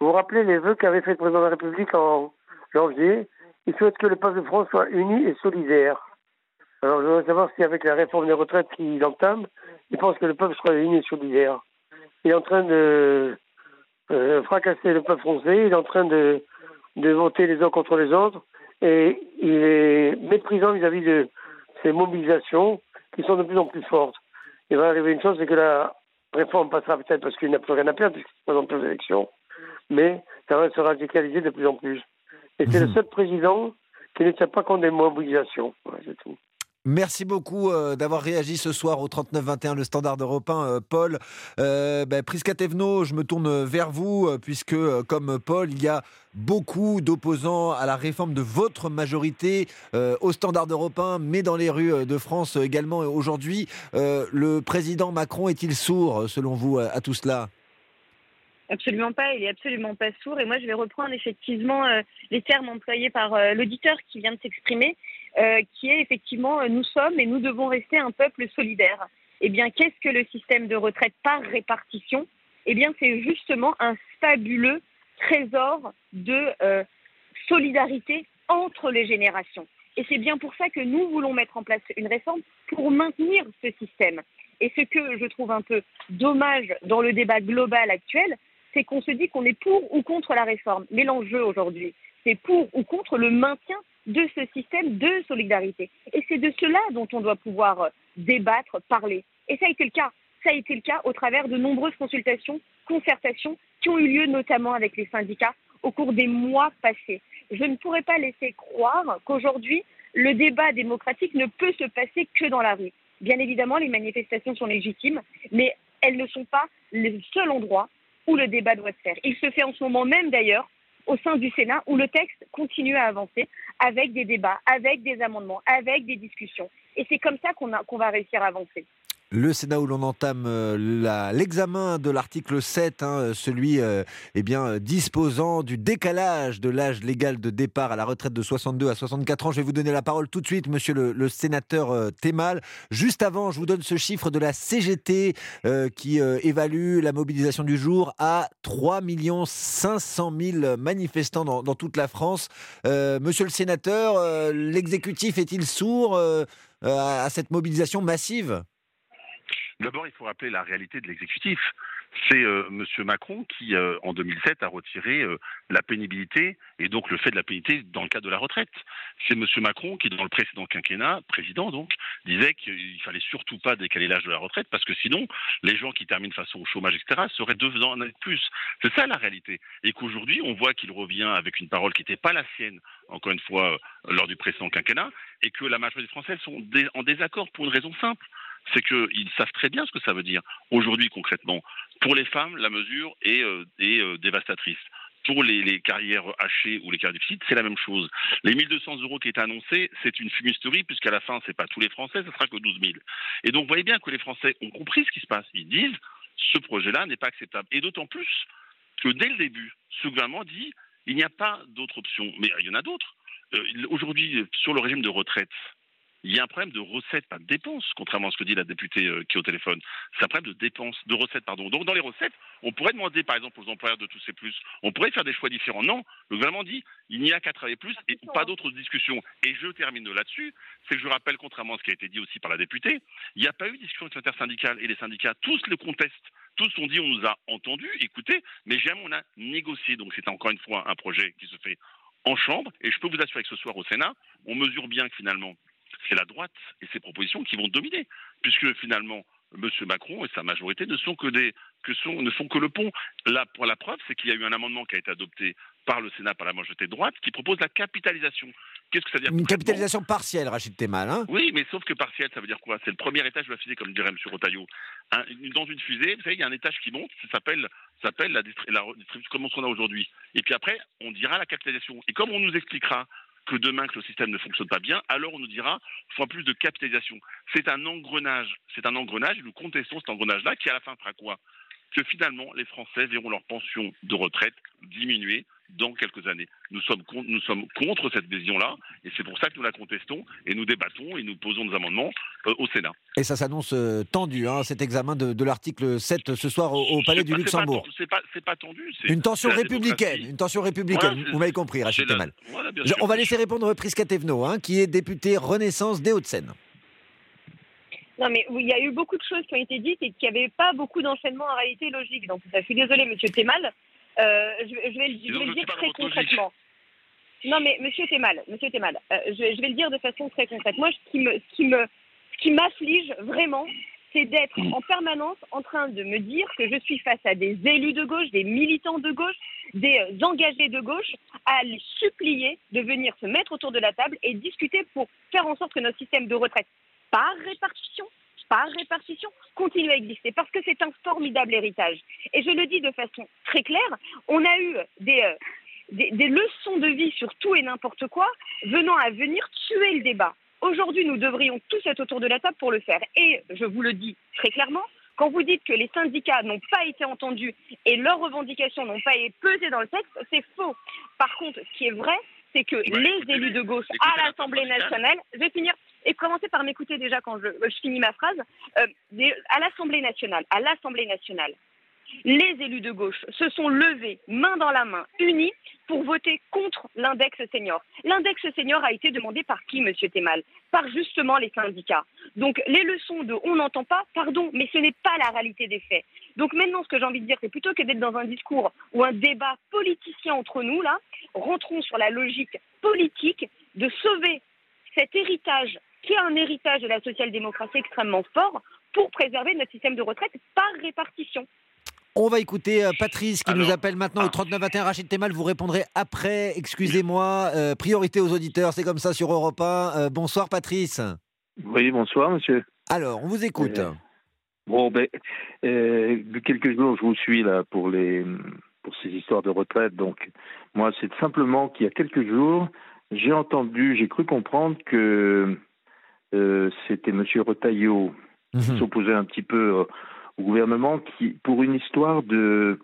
vous rappeler les vœux qu'avait fait le président de la République en janvier. Il souhaite que le peuple de France soit uni et solidaire. Alors, je voudrais savoir si, avec la réforme des retraites qu'il entame, il pense que le peuple sera uni et solidaire. Il est en train de euh, fracasser le peuple français, il est en train de, de voter les uns contre les autres, et il est méprisant vis-à-vis de ces mobilisations qui sont de plus en plus fortes. Il va arriver une chose, c'est que la réforme passera peut-être parce qu'il n'a plus rien à perdre, puisqu'il se présente aux élections, mais ça va se radicaliser de plus en plus. Et c'est le seul président qui ne tient pas compte des mobilisations. Voilà, c'est tout. Merci beaucoup euh, d'avoir réagi ce soir au 39-21, le standard européen, euh, Paul. Euh, ben, Prisca Thévenot, je me tourne vers vous, euh, puisque, euh, comme Paul, il y a beaucoup d'opposants à la réforme de votre majorité au standard européen, mais dans les rues de France également aujourd'hui. Le président Macron est-il sourd, selon vous, à, à tout cela? Absolument pas, il est absolument pas sourd. Et moi, je vais reprendre effectivement euh, les termes employés par euh, l'auditeur qui vient de s'exprimer, euh, qui est effectivement nous sommes et nous devons rester un peuple solidaire. Eh bien, qu'est-ce que le système de retraite par répartition? Eh bien, c'est justement un fabuleux trésor de solidarité entre les générations. Et c'est bien pour ça que nous voulons mettre en place une réforme pour maintenir ce système. Et ce que je trouve un peu dommage dans le débat global actuel, c'est qu'on se dit qu'on est pour ou contre la réforme. Mais l'enjeu aujourd'hui, c'est pour ou contre le maintien de ce système de solidarité. Et c'est de cela dont on doit pouvoir débattre, parler. Et ça a été le cas. Ça a été le cas au travers de nombreuses consultations, concertations qui ont eu lieu notamment avec les syndicats au cours des mois passés. Je ne pourrais pas laisser croire qu'aujourd'hui, le débat démocratique ne peut se passer que dans la rue. Bien évidemment, les manifestations sont légitimes, mais elles ne sont pas le seul endroit où le débat doit se faire. Il se fait en ce moment même d'ailleurs au sein du Sénat où le texte continue à avancer avec des débats, avec des amendements, avec des discussions. Et c'est comme ça qu'on va réussir à avancer. Le Sénat où l'on entame euh, l'examen de l'article 7, hein, celui euh, eh bien, euh, disposant du décalage de l'âge légal de départ à la retraite de 62 à 64 ans. Je vais vous donner la parole tout de suite, monsieur le, sénateur euh, Thémal. Juste avant, je vous donne ce chiffre de la CGT euh, qui euh, évalue la mobilisation du jour à 3 500 000 manifestants dans, dans toute la France. Euh, monsieur le sénateur, euh, l'exécutif est-il sourd euh, à cette mobilisation massive? D'abord, il faut rappeler la réalité de l'exécutif. C'est euh, M. Macron qui, euh, en 2007, a retiré euh, la pénibilité et donc le fait de la pénibilité dans le cadre de la retraite. C'est M. Macron qui, dans le précédent quinquennat, président donc, disait qu'il fallait surtout pas décaler l'âge de la retraite parce que sinon, les gens qui terminent face au chômage, etc., seraient deux ans de plus. C'est ça la réalité. Et qu'aujourd'hui, on voit qu'il revient avec une parole qui n'était pas la sienne, encore une fois, euh, lors du précédent quinquennat, et que la majorité des Français sont en désaccord pour une raison simple c'est qu'ils savent très bien ce que ça veut dire. Aujourd'hui, concrètement, pour les femmes, la mesure est, euh, est, euh, dévastatrice. Pour les, carrières hachées ou les carrières difficiles, c'est la même chose. Les 1200 euros qui étaient annoncés, c'est une fumisterie, puisqu'à la fin, c'est pas tous les Français, ce sera que 12 000. Et donc, vous voyez bien que les Français ont compris ce qui se passe. Ils disent, ce projet-là n'est pas acceptable. Et d'autant plus que dès le début, ce gouvernement dit, il n'y a pas d'autre option. Mais il y en a d'autres. euh, aujourd'hui, sur le régime de retraite, il y a un problème de recettes, pas de dépenses, contrairement à ce que dit la députée euh, qui est au téléphone. C'est un problème de dépenses, de recettes, pardon. Donc dans les recettes, on pourrait demander, par exemple, aux employeurs de tous ces plus, on pourrait faire des choix différents. Non, le gouvernement dit, il n'y a qu'à travailler plus et pas d'autres discussions. Et je termine là-dessus, c'est que je rappelle, contrairement à ce qui a été dit aussi par la députée, il n'y a pas eu de discussion avec l'intersyndicale et les syndicats. Tous le contestent. Tous ont dit, on nous a entendus, écoutés, mais jamais on a négocié. Donc c'est encore une fois un projet qui se fait en chambre. Et je peux vous assurer que ce soir au Sénat, on mesure bien que finalement, c'est la droite et ses propositions qui vont dominer, puisque finalement, M. Macron et sa majorité ne sont que des que sont, ne sont que le pont. Là, pour la preuve, c'est qu'il y a eu un amendement qui a été adopté par le Sénat, par la majorité droite, qui propose la capitalisation. Qu'est-ce que ça veut dire Une capitalisation partielle, Rachid Temal. Hein? Oui, mais sauf que partielle, ça veut dire quoi? C'est le premier étage de la fusée, comme dirait M. Rotaillot. Un, dans une fusée, vous savez, il y a un étage qui monte, ça s'appelle, s'appelle la, distribution comme on a aujourd'hui. Et puis après, on dira la capitalisation. Et comme on nous expliquera que demain que le système ne fonctionne pas bien, alors on nous dira faut plus de capitalisation. C'est un engrenage, c'est un engrenage, nous contestons cet engrenage-là qui à la fin fera quoi? Que finalement les Français verront leur pension de retraite diminuer dans quelques années. Nous sommes, nous sommes contre cette vision-là, et c'est pour ça que nous la contestons, et nous débattons, et nous posons des amendements euh, au Sénat. Et ça s'annonce euh, tendu, hein, cet examen de, l'article 7 ce soir au, Palais du Luxembourg. C'est pas, pas, tendu. Une tension républicaine, une tension républicaine, vous m'avez compris, Rachid Temal. on va laisser répondre Prisca Thévenot, hein, qui est députée Renaissance des Hauts-de-Seine. Non, mais il y a eu beaucoup de choses qui ont été dites et qui n'avaient pas beaucoup d'enchaînement en réalité logique. Donc, je suis désolée, monsieur Thémal. Euh, je, vais, le dire très concrètement. Non, mais monsieur Thémal, monsieur euh, je, vais le dire de façon très concrète. Moi, ce qui me, ce qui me, qui m'afflige vraiment, c'est d'être en permanence en train de me dire que je suis face à des élus de gauche, des militants de gauche, des euh, engagés de gauche, à les supplier de venir se mettre autour de la table et discuter pour faire en sorte que notre système de retraite par répartition par répartition, continue à exister parce que c'est un formidable héritage. Et je le dis de façon très claire, on a eu des, euh, des, leçons de vie sur tout et n'importe quoi venant à venir tuer le débat. Aujourd'hui, nous devrions tous être autour de la table pour le faire. Et je vous le dis très clairement, quand vous dites que les syndicats n'ont pas été entendus et leurs revendications n'ont pas été pesées dans le texte, c'est faux. Par contre, ce qui est vrai, c'est que les élus de gauche à l'Assemblée nationale, je vais finir, et commencer par m'écouter déjà quand je, finis ma phrase, euh, à l'Assemblée nationale, à l'Assemblée nationale, les élus de gauche se sont levés main dans la main, unis, pour voter contre l'index senior. L'index senior a été demandé par qui, Monsieur Temal Par justement les syndicats. Donc les leçons de on n'entend pas, pardon, mais ce n'est pas la réalité des faits. Donc maintenant, ce que j'ai envie de dire, c'est plutôt que d'être dans un discours ou un débat politicien entre nous, là, rentrons sur la logique politique de sauver cet héritage qui est un héritage de la social-démocratie extrêmement fort pour préserver notre système de retraite par répartition. On va écouter euh, Patrice qui nous appelle maintenant au 3921. Rachid Temal, vous répondrez après. Excusez-moi, euh, priorité aux auditeurs, c'est comme ça sur Europe 1. Euh, bonsoir Patrice. Oui, bonsoir monsieur. Alors, on vous écoute. bon, ben, depuis quelques jours, je vous suis là pour, les, pour ces histoires de retraite. Donc, moi, c'est simplement qu'il y a quelques jours, j'ai entendu, j'ai cru comprendre que euh, c'était M. Retailleau qui mhm. s'opposait un petit peu euh, au gouvernement qui, pour une histoire de,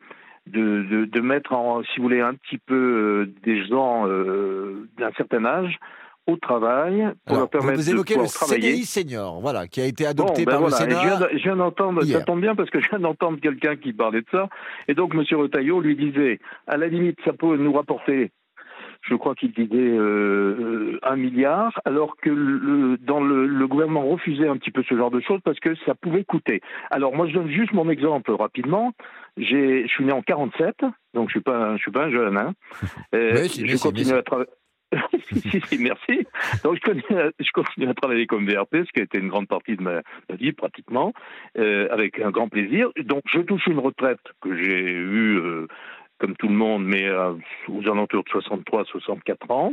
de, de, mettre, en, si vous voulez, un petit peu euh, des gens d'un certain âge au travail pour leur permettre vous évoquez de le travailler. CDI senior, voilà, qui a été adopté ben par le Sénat. je viens, d'entendre, ça tombe bien parce que je viens d'entendre quelqu'un qui parlait de ça. Et donc M. Retailleau lui disait, à la limite, ça peut nous rapporter je crois qu'il disait euh, un milliard, alors que le, dans le, le, gouvernement refusait un petit peu ce genre de choses parce que ça pouvait coûter. Alors moi, je donne juste mon exemple rapidement. Je suis né en 47, donc je suis pas, je suis pas un jeune. Hein. [LAUGHS] Euh, je continue à travailler. [LAUGHS] merci. Donc je continue, je continue, à travailler comme VRP, ce qui a été une grande partie de ma, vie pratiquement, euh, avec un grand plaisir. Donc je touche une retraite que j'ai eue euh, comme tout le monde, mais euh, aux alentours de 63-64 ans.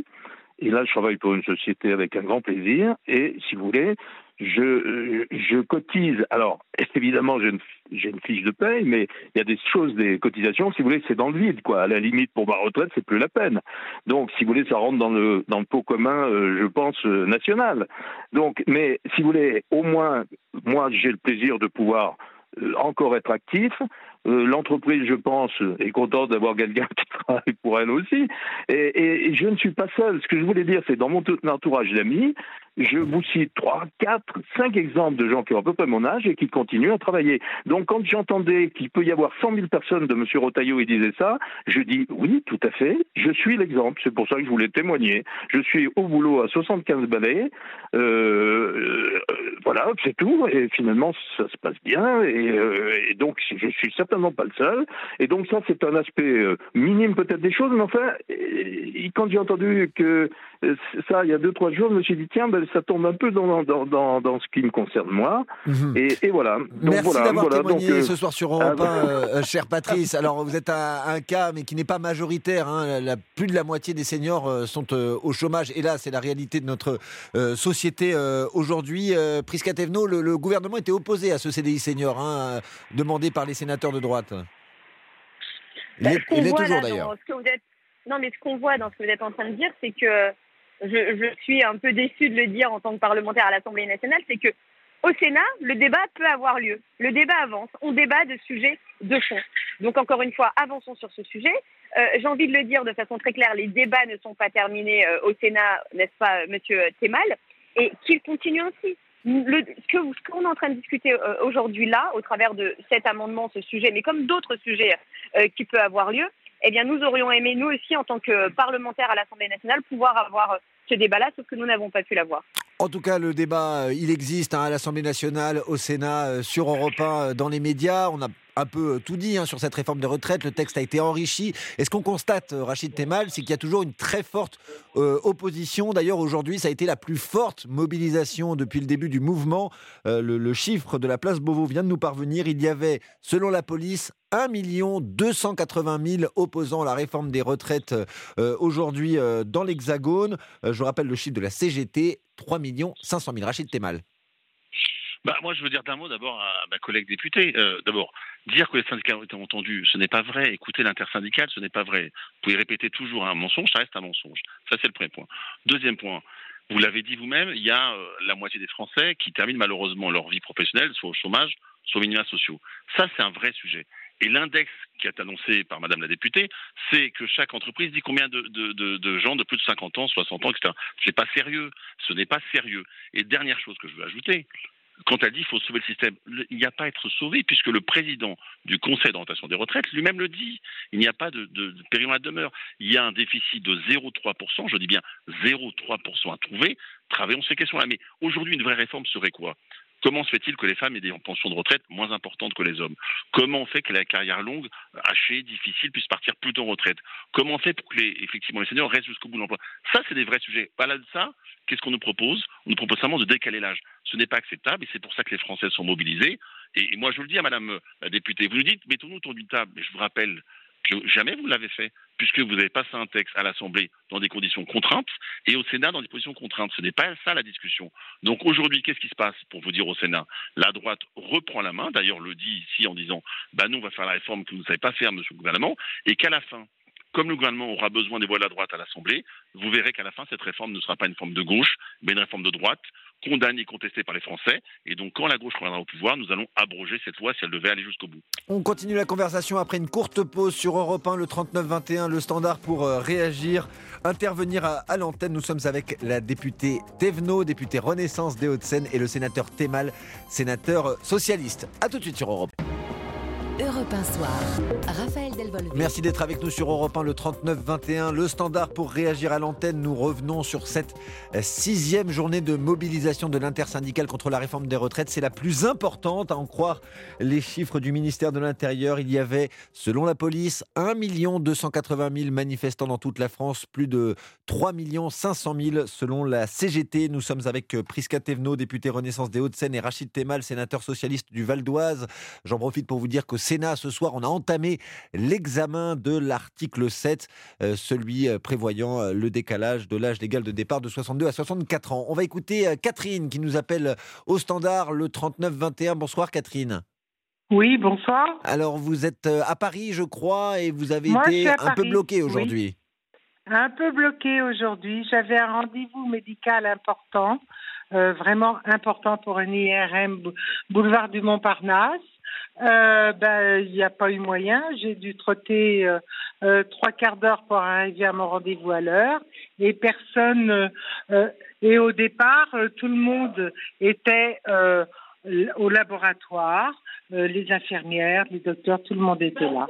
Et là, je travaille pour une société avec un grand plaisir. Et si vous voulez, je, euh, je cotise. Alors, [LAUGHS] évidemment, j'ai une, une, fiche de paye, mais il y a des choses, des cotisations, si vous voulez, c'est dans le vide, quoi. À la limite, pour ma retraite, c'est plus la peine. Donc, si vous voulez, ça rentre dans le, dans le pot commun, euh, je pense, national. Donc, mais si vous voulez, au moins, moi, j'ai le plaisir de pouvoir encore être actif Euh, l'entreprise, je pense, est contente d'avoir quelqu'un qui travaille pour elle aussi. Et, et, je ne suis pas seul. Ce que je voulais dire, c'est dans mon entourage d'amis, je vous cite trois, quatre, cinq exemples de gens qui ont à peu près mon âge et qui continuent à travailler. Donc quand j'entendais qu'il peut y avoir 100 000 personnes de M. Rotaillot et disait ça, je dis oui, tout à fait, je suis l'exemple. C'est pour ça que je voulais témoigner. Je suis au boulot à 75 balais. Euh, euh, voilà, c'est tout. Et finalement, ça se passe bien. Et, euh, et, donc, je suis certainement pas le seul. Et donc ça, c'est un aspect euh, minime peut-être des choses. Mais enfin, quand j'ai entendu que ça, il y a deux, trois jours, je me suis dit, tiens, ben, ça tombe un peu dans, dans, dans, dans ce qui me concerne moi. Mhm. et, et, voilà. Donc, Merci voilà, d'avoir voilà, témoigné donc, euh, ce soir sur Europe 1, [LAUGHS] euh, cher Patrice. Alors, vous êtes un, un cas, mais qui n'est pas majoritaire. Hein. La, plus de la moitié des seniors euh, sont euh, au chômage. Et là, c'est la réalité de notre euh, société euh, aujourd'hui. Euh, Prisca Thévenot, le, le, gouvernement était opposé à ce CDI senior, hein, demandé par les sénateurs de droite. Il Bah, est, ce qu'on il est voit toujours là d'ailleurs. Non, mais ce qu'on voit dans ce que vous êtes en train de dire, c'est que je, je suis un peu déçue de le dire en tant que parlementaire à l'Assemblée nationale, c'est que au Sénat, le débat peut avoir lieu. Le débat avance. On débat de sujets de fond. Donc encore une fois, avançons sur ce sujet. Euh, J'ai envie de le dire de façon très claire, les débats ne sont pas terminés euh, au Sénat, n'est-ce pas, euh, Monsieur Thémal, et qu'ils continuent ainsi. Le, ce qu'on est en train de discuter euh, aujourd'hui là, au travers de cet amendement, ce sujet, mais comme d'autres sujets euh, qui peuvent avoir lieu, eh bien, nous aurions aimé, nous aussi, en tant que parlementaires à l'Assemblée nationale, pouvoir avoir euh, ce débat-là, sauf que nous n'avons pas pu l'avoir. En tout cas, le débat, euh, il existe hein, à l'Assemblée nationale, au Sénat, euh, sur Europe 1, euh, dans les médias. On a un peu tout dit hein, sur cette réforme des retraites. Le texte a été enrichi. Et ce qu'on constate, Rachid Temal, c'est qu'il y a toujours une très forte opposition. D'ailleurs, aujourd'hui, ça a été la plus forte mobilisation depuis le début du mouvement. Le, chiffre de la place Beauvau vient de nous parvenir. Il y avait, selon la police, 1 280 000 opposants à la réforme des retraites aujourd'hui dans l'Hexagone. Je rappelle le chiffre de la CGT, 3 500 000. Rachid Temal. Bah, moi, je veux dire d'un mot d'abord à ma collègue députée. Euh, d'abord, dire que les syndicats ont été entendus, ce n'est pas vrai. Écoutez l'intersyndicale, ce n'est pas vrai. Vous pouvez répéter toujours un mensonge, ça reste un mensonge. Ça, c'est le premier point. Deuxième point, vous l'avez dit vous-même, il y a euh, la moitié des Français qui terminent malheureusement leur vie professionnelle, soit au chômage, soit aux minima sociaux. Ça, c'est un vrai sujet. Et l'index qui est annoncé par Madame la députée, c'est que chaque entreprise dit combien de, gens de plus de 50 ans, 60 ans, etc. C'est pas sérieux. Ce n'est pas sérieux. Et dernière chose que je veux ajouter, quand elle dit qu'il faut sauver le système, il n'y a pas à être sauvé puisque le président du Conseil d'orientation des retraites lui-même le dit. Il n'y a pas de, de, de à demeure. Il y a un déficit de 0,3%, je dis bien 0,3% à trouver. Travaillons ces questions-là. Mais aujourd'hui, une vraie réforme serait quoi? Comment se fait-il que les femmes aient des pensions de retraite moins importantes que les hommes? Comment on fait que la carrière longue, hachée, difficile, puisse partir plus tôt en retraite? Comment on fait pour que les, seniors restent jusqu'au bout de l'emploi? Ça, c'est des vrais sujets. Pas-delà de ça, qu'est-ce qu'on nous propose? On nous propose simplement de décaler l'âge. Ce n'est pas acceptable et c'est pour ça que les Français sont mobilisés. Et, moi, je le dis à Madame euh, la députée, vous nous dites, mettons-nous autour d'une table. Mais je vous rappelle que jamais vous l'avez fait, puisque vous avez passé un texte à l'Assemblée dans des conditions contraintes et au Sénat dans des positions contraintes. Ce n'est pas ça la discussion. Donc aujourd'hui, qu'est-ce qui se passe pour vous dire au Sénat? La droite reprend la main, d'ailleurs le dit ici en disant bah nous on va faire la réforme que vous ne savez pas faire, monsieur le gouvernement, et qu'à la fin, comme le gouvernement aura besoin des voix de la droite à l'Assemblée, vous verrez qu'à la fin, cette réforme ne sera pas une forme de gauche, mais une réforme de droite, condamnée contestée par les Français. Et donc, quand la gauche reviendra au pouvoir, nous allons abroger cette loi si elle devait aller jusqu'au bout. On continue la conversation après une courte pause sur Europe 1, le 39-21, le standard pour euh, réagir, intervenir à, à l'antenne. Nous sommes avec la députée Thévenot, députée Renaissance des Hauts-de-Seine, et le sénateur Thémal, sénateur euh, socialiste. A tout de suite sur Europe. Europe 1 Soir. Raphaël Delvolvé. Merci d'être avec nous sur Europe 1, le 39-21, le standard pour réagir à l'antenne. Nous revenons sur cette euh, sixième journée de mobilisation de l'intersyndicale contre la réforme des retraites. C'est la plus importante, à en croire les chiffres du ministère de l'Intérieur. Il y avait, selon la police, 1 280 000 manifestants dans toute la France, plus de 3 500 000 selon la CGT. Nous sommes avec euh, Prisca Thévenot, député Renaissance des Hauts-de-Seine, et Rachid Temal, sénateur socialiste du Val d'Oise. J'en profite pour vous dire qu'au Sénat, ce soir, on a entamé l'examen de l'article 7, euh, celui euh, prévoyant euh, le décalage de l'âge légal de départ de 62 à 64 ans. On va écouter Catherine qui nous appelle au standard le 39-21. Bonsoir Catherine. Oui, bonsoir. Alors vous êtes à Paris, je crois, et vous avez Moi, été un peu bloqué oui. aujourd'hui. Un peu bloqué aujourd'hui. J'avais un rendez-vous médical important, euh, vraiment important pour un IRM bou- boulevard du Montparnasse. Euh, ben, il n'y a pas eu moyen. J'ai dû trotter euh, euh, trois quarts d'heure pour arriver à mon rendez-vous à l'heure. Et personne. et au départ, tout le monde était au laboratoire. Les infirmières, les docteurs, tout le monde était là.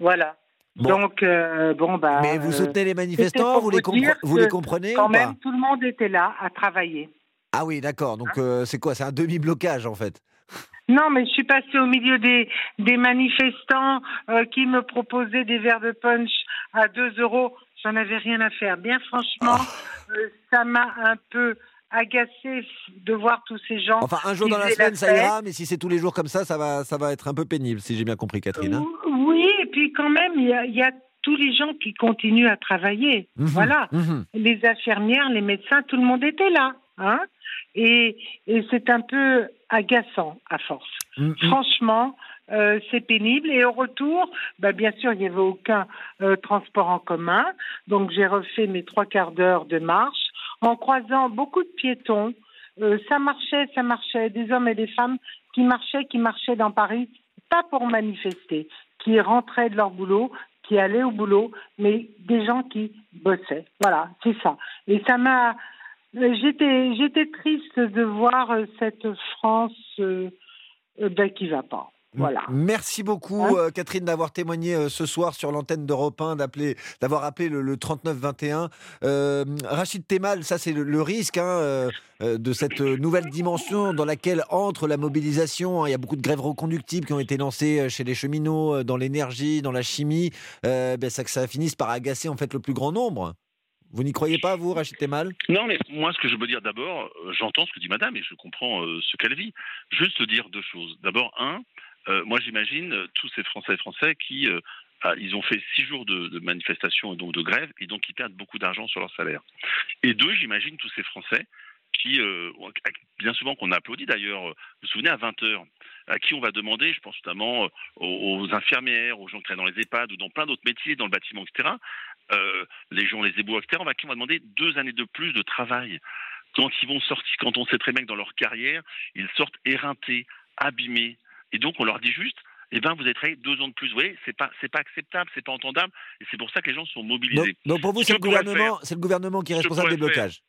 Voilà. Bon. Donc, euh, bon, bah. Mais vous soutenez les manifestants vous les, compre- vous les comprenez Quand ou pas même, tout le monde était là à travailler. Ah oui, d'accord. Donc euh, c'est quoi? C'est un demi-blocage en fait. Non, mais je suis passée au milieu des, des manifestants euh, qui me proposaient des verres de punch à 2 euros. J'en avais rien à faire. Bien franchement, Ah. euh, ça m'a un peu agacé de voir tous ces gens. Enfin, un jour dans la semaine, ça ira, mais si c'est tous les jours comme ça, ça va, ça va être un peu pénible, si j'ai bien compris, Catherine. hein. Oui, et puis quand même, il y a, il y a tous les gens qui continuent à travailler. Mhm, Voilà. mhm. Les infirmières, les médecins, tout le monde était là. Hein et et c'est un peu agaçant à force. Mhm. Franchement, euh, c'est pénible. Et au retour, bah, bien sûr, il n'y avait aucun euh, transport en commun. Donc j'ai refait mes trois quarts d'heure de marche en croisant beaucoup de piétons. Euh, ça marchait, ça marchait. Des hommes et des femmes qui marchaient, qui marchaient dans Paris, pas pour manifester, qui rentraient de leur boulot, qui allaient au boulot, mais des gens qui bossaient. Voilà, c'est ça. Et ça m'a. Euh, J'étais, j'étais triste de voir euh, cette France euh, euh, ben, qui va pas. Voilà. Merci beaucoup, euh, Catherine, d'avoir témoigné ce soir sur l'antenne d'Europe 1, d'appeler, d'avoir appelé le, le 3921. Euh, Rachid Temal, ça c'est le, le risque hein, euh, de cette nouvelle dimension dans laquelle entre la mobilisation. hein. Il y a beaucoup de grèves reconductibles qui ont été lancées chez les cheminots, dans l'énergie, dans la chimie. Euh, ben, ça, que ça finisse par agacer en fait le plus grand nombre. Vous n'y croyez pas, vous, Rachid Temal? Non, mais moi, ce que je veux dire d'abord, euh, j'entends ce que dit madame et je comprends euh, ce qu'elle vit. Juste dire deux choses. D'abord, un, euh, moi, j'imagine tous ces Français et Français qui. ah, ont fait six jours de, de manifestation et donc de grève et donc ils perdent beaucoup d'argent sur leur salaire. Et deux, j'imagine tous ces Français qui, bien souvent qu'on a applaudi d'ailleurs, vous vous souvenez, à 20h, à qui on va demander, je pense notamment aux, aux infirmières, aux gens qui travaillent dans les EHPAD ou dans plein d'autres métiers, dans le bâtiment, etc., euh, les gens, les éboueurs, etc., on va, qui on va demander deux années de plus de travail. Quand ils vont sortir, quand on sait très bien que dans leur carrière, ils sortent éreintés, abîmés. Et donc on leur dit juste, eh ben vous avez travaillé deux ans de plus. Vous voyez, c'est pas, c'est pas acceptable, c'est pas entendable, et c'est pour ça que les gens sont mobilisés. donc pour vous, Ce c'est le, gouvernement, faire- c'est le gouvernement qui est responsable des faire- blocages.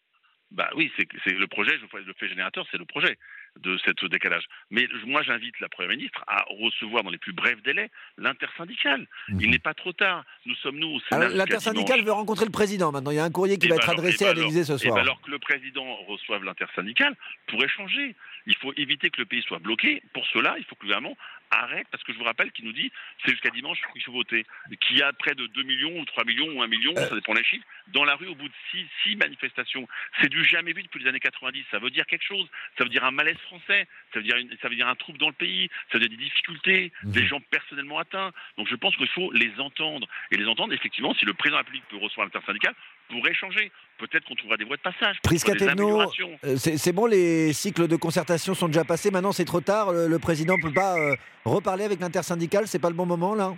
Bah oui, c'est c'est le projet, je le fait générateur, c'est le projet de cette décalage. Mais moi, j'invite la Première ministre à recevoir dans les plus brefs délais l'intersyndicale. Il n'est pas trop tard. Nous sommes nous au Sénat. L'intersyndicale veut rencontrer le président maintenant. Il y a un courrier qui Eh va ben être alors- adressé eh ben à l'Élysée ce eh ben soir. alors que le président reçoive l'intersyndicale pour échanger. Il faut éviter que le pays soit bloqué. Pour cela, il faut que le gouvernement arrête, parce que je vous rappelle qu'il nous dit c'est jusqu'à dimanche qu'il faut voter. Qu'il y a près de 2 millions, ou 3 millions, ou 1 million, Euh. ça dépend des chiffres, dans la rue au bout de 6, six manifestations. C'est du jamais vu depuis les années 90. Ça veut dire quelque chose. Ça veut dire un malaise français. Ça veut dire, une- ça veut dire un trouble dans le pays. Ça veut dire des difficultés, Mhm. des gens personnellement atteints. Donc je pense qu'il faut les entendre. Et les entendre, effectivement, si le président de la République peut recevoir l'intersyndicale, pour échanger. Peut-être qu'on trouvera des voies de passage. peut-être Prisca des Thévenot, améliorations. euh, c'est bon, les cycles de concertation sont déjà passés. Maintenant, c'est trop tard. Le, le président ne peut pas euh, reparler avec l'intersyndicale. C'est pas le bon moment, là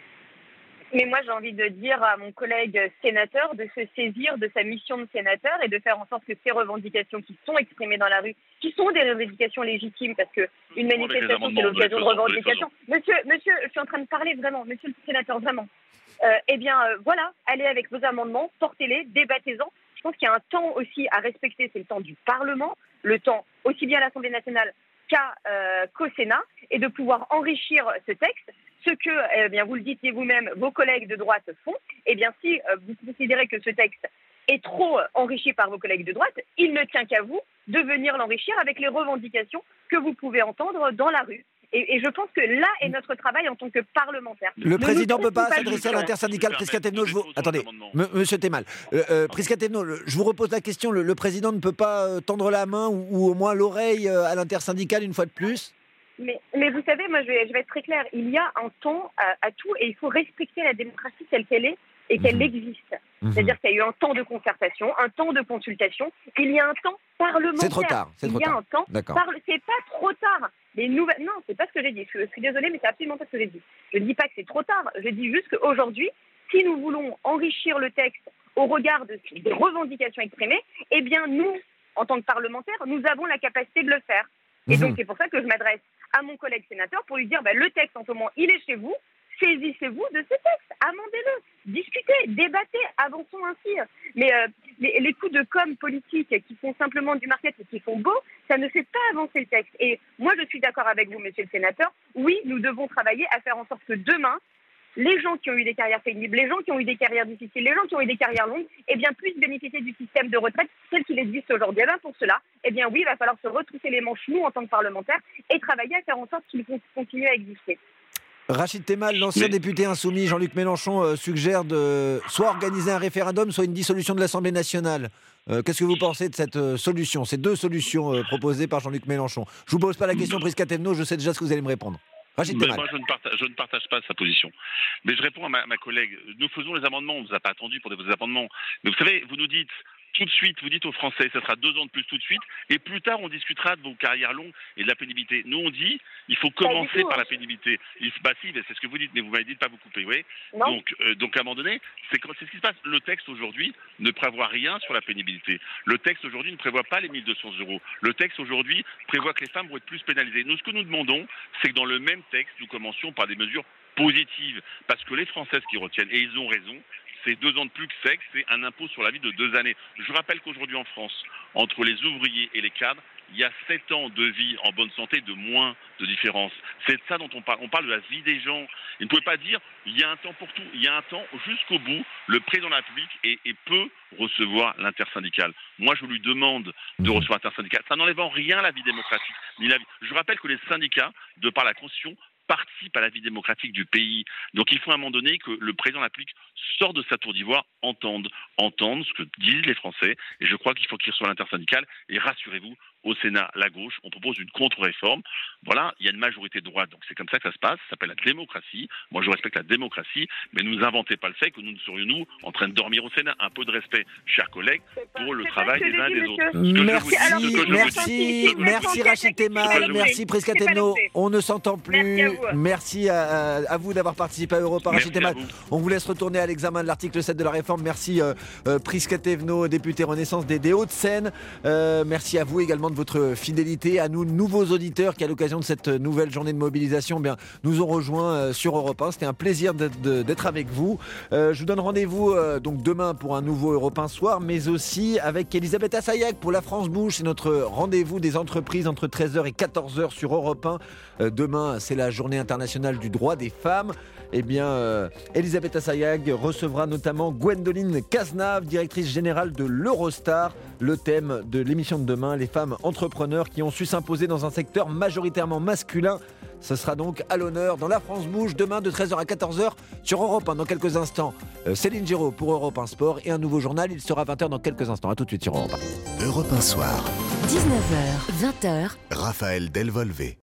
Mais moi, j'ai envie de dire à mon collègue sénateur de se saisir de sa mission de sénateur et de faire en sorte que ces revendications qui sont exprimées dans la rue, qui sont des revendications légitimes, parce que une Avec les manifestation, c'est l'occasion de de toute façon, de toute revendication. Monsieur, monsieur, je suis en train de parler vraiment, monsieur le sénateur, vraiment. Euh, eh bien, euh, voilà, allez avec vos amendements, portez-les, débattez-en. Je pense qu'il y a un temps aussi à respecter, c'est le temps du Parlement, le temps aussi bien à l'Assemblée nationale euh, qu'au Sénat, et de pouvoir enrichir ce texte. Ce que, eh bien, vous le disiez vous-même, vos collègues de droite font. Eh bien, si vous considérez que ce texte est trop enrichi par vos collègues de droite, il ne tient qu'à vous de venir l'enrichir avec les revendications que vous pouvez entendre dans la rue. Et, et je pense que là est notre travail en tant que parlementaire. Le Ne président ne peut pas s'adresser à l'intersyndicale. Prisca Thévenot, je vous... Attendez, M- monsieur Thémal. Euh, euh, Prisca Thévenot, le- je vous repose la question. Le, le président ne peut pas euh, tendre la main ou, ou au moins l'oreille euh, à l'intersyndicale une fois de plus? Mais, mais vous savez, moi je vais, je vais être très claire, il y a un temps à, à tout et il faut respecter la démocratie telle qu'elle est et qu'elle existe. Mhm. C'est-à-dire qu'il y a eu un temps de concertation, un temps de consultation, il y a un temps parlementaire. C'est trop tard, c'est il trop y a tard. un temps D'accord. C'est pas trop tard. Les nouvelles... Non, c'est pas ce que j'ai dit. Je, suis désolée, mais c'est absolument pas ce que j'ai dit. Je ne dis pas que c'est trop tard. Je dis juste qu'aujourd'hui, si nous voulons enrichir le texte au regard de- des revendications exprimées, eh bien nous, en tant que parlementaires, nous avons la capacité de le faire. Et Mhm. donc c'est pour ça que je m'adresse à mon collègue sénateur pour lui dire bah, le texte en ce moment, il est chez vous, saisissez-vous de ce texte, amendez-le, discutez, débattez, avançons ainsi. Mais euh, les, coups de com politique qui font simplement du market et qui font beau, ça ne fait pas avancer le texte. Et moi, je suis d'accord avec vous, monsieur le sénateur. Oui, nous devons travailler à faire en sorte que demain, les gens qui ont eu des carrières pénibles, les gens qui ont eu des carrières difficiles, les gens qui ont eu des carrières longues, eh bien, puissent bénéficier du système de retraite tel qu'il existe aujourd'hui. Eh bien, pour cela, eh bien, oui, il va falloir se retrousser les manches, nous, en tant que parlementaires, et travailler à faire en sorte qu'ils continuent à exister. Rachid Temal, l'ancien député insoumis Jean-Luc Mélenchon euh, suggère de soit organiser un référendum, soit une dissolution de l'Assemblée nationale. Euh, qu'est-ce que vous pensez de cette euh, solution, ces deux solutions proposées par Jean-Luc Mélenchon? Je vous pose pas la question, Prisca Tevno, je sais déjà ce que vous allez me répondre. Rachid Temal. Moi, je ne, partage, je ne, partage, pas sa position. Mais je réponds à ma, ma collègue. Nous faisons les amendements. On ne vous a pas attendu pour vos amendements. Mais vous savez, vous nous dites tout de suite, vous dites aux Français, ce sera deux ans de plus tout de suite, et plus tard, on discutera de vos carrières longues et de la pénibilité. Nous, on dit, il faut commencer par la pénibilité. Il, bah si, c'est ce que vous dites, mais vous m'avez dit de pas vous couper, oui. Donc, euh, donc, à un moment donné, c'est ce qui se passe. Le texte aujourd'hui ne prévoit rien sur la pénibilité. Le texte aujourd'hui ne prévoit pas les 1200 euros. Le texte aujourd'hui prévoit que les femmes vont être plus pénalisées. Nous, ce que nous demandons, c'est que dans le même texte, nous commencions par des mesures positives, parce que les Françaises qui retiennent, et ils ont raison, c'est deux ans de plus que sexe, c'est un impôt sur la vie de deux années. Je rappelle qu'aujourd'hui en France, entre les ouvriers et les cadres, il y a sept ans de vie en bonne santé de moins de différence. C'est de ça dont on parle. On parle de la vie des gens. Il ne pouvez pas dire il y a un temps pour tout. Il y a un temps jusqu'au bout. Le président de la République est, peut recevoir l'intersyndical. Moi, je lui demande de mmh. recevoir l'intersyndical. Ça n'enlève en rien la vie démocratique. Ni la vie. Je rappelle que les syndicats, de par la Constitution, participe à la vie démocratique du pays. Donc il faut à un moment donné que le président de la sorte de sa tour d'ivoire, entende, entende ce que disent les Français, et je crois qu'il faut qu'il soit l'intersyndical, et rassurez-vous, au Sénat, la gauche, on propose une contre-réforme. Voilà, il y a une majorité de droite, donc c'est comme ça que ça se passe. Ça s'appelle la démocratie. Moi, je respecte la démocratie, mais ne nous inventez pas le fait que nous ne serions, nous, en train de dormir au Sénat. Un peu de respect, chers collègues, pour le travail des uns et des autres. Merci, merci, merci Rachid Temal, merci Priscateno. On ne s'entend plus. Merci à, vous d'avoir participé à Europe, Rachid Temal. On vous laisse retourner à l'examen de l'article 7 de la réforme. Merci euh, euh député Renaissance des, Hauts-de-Seine. Euh, merci à vous également votre fidélité, à nous, nouveaux auditeurs qui, à l'occasion de cette nouvelle journée de mobilisation, bien, nous ont rejoints euh, sur Europe 1. C'était un plaisir d'être avec vous. Euh, je vous donne rendez-vous euh, donc demain pour un nouveau Europe 1 soir, mais aussi avec Elisabeth Assayac pour La France Bouge. C'est notre rendez-vous des entreprises entre 13h et 14h sur Europe 1. demain, c'est la journée internationale du droit des femmes eh bien, Elisabeth Assayag recevra notamment Gwendoline Cazenave, directrice générale de l'Eurostar. Le thème de l'émission de demain, les femmes entrepreneurs qui ont su s'imposer dans un secteur majoritairement masculin. Ce sera donc à l'honneur dans La France Bouge demain de 13h à 14h sur Europe 1 dans quelques instants. Euh, Céline Giraud pour Europe 1 Sport et un nouveau journal. Il sera 20h dans quelques instants. A tout de suite sur Europe 1. Europe 1 Soir. 19h, 20h. Raphaël Delvolvé.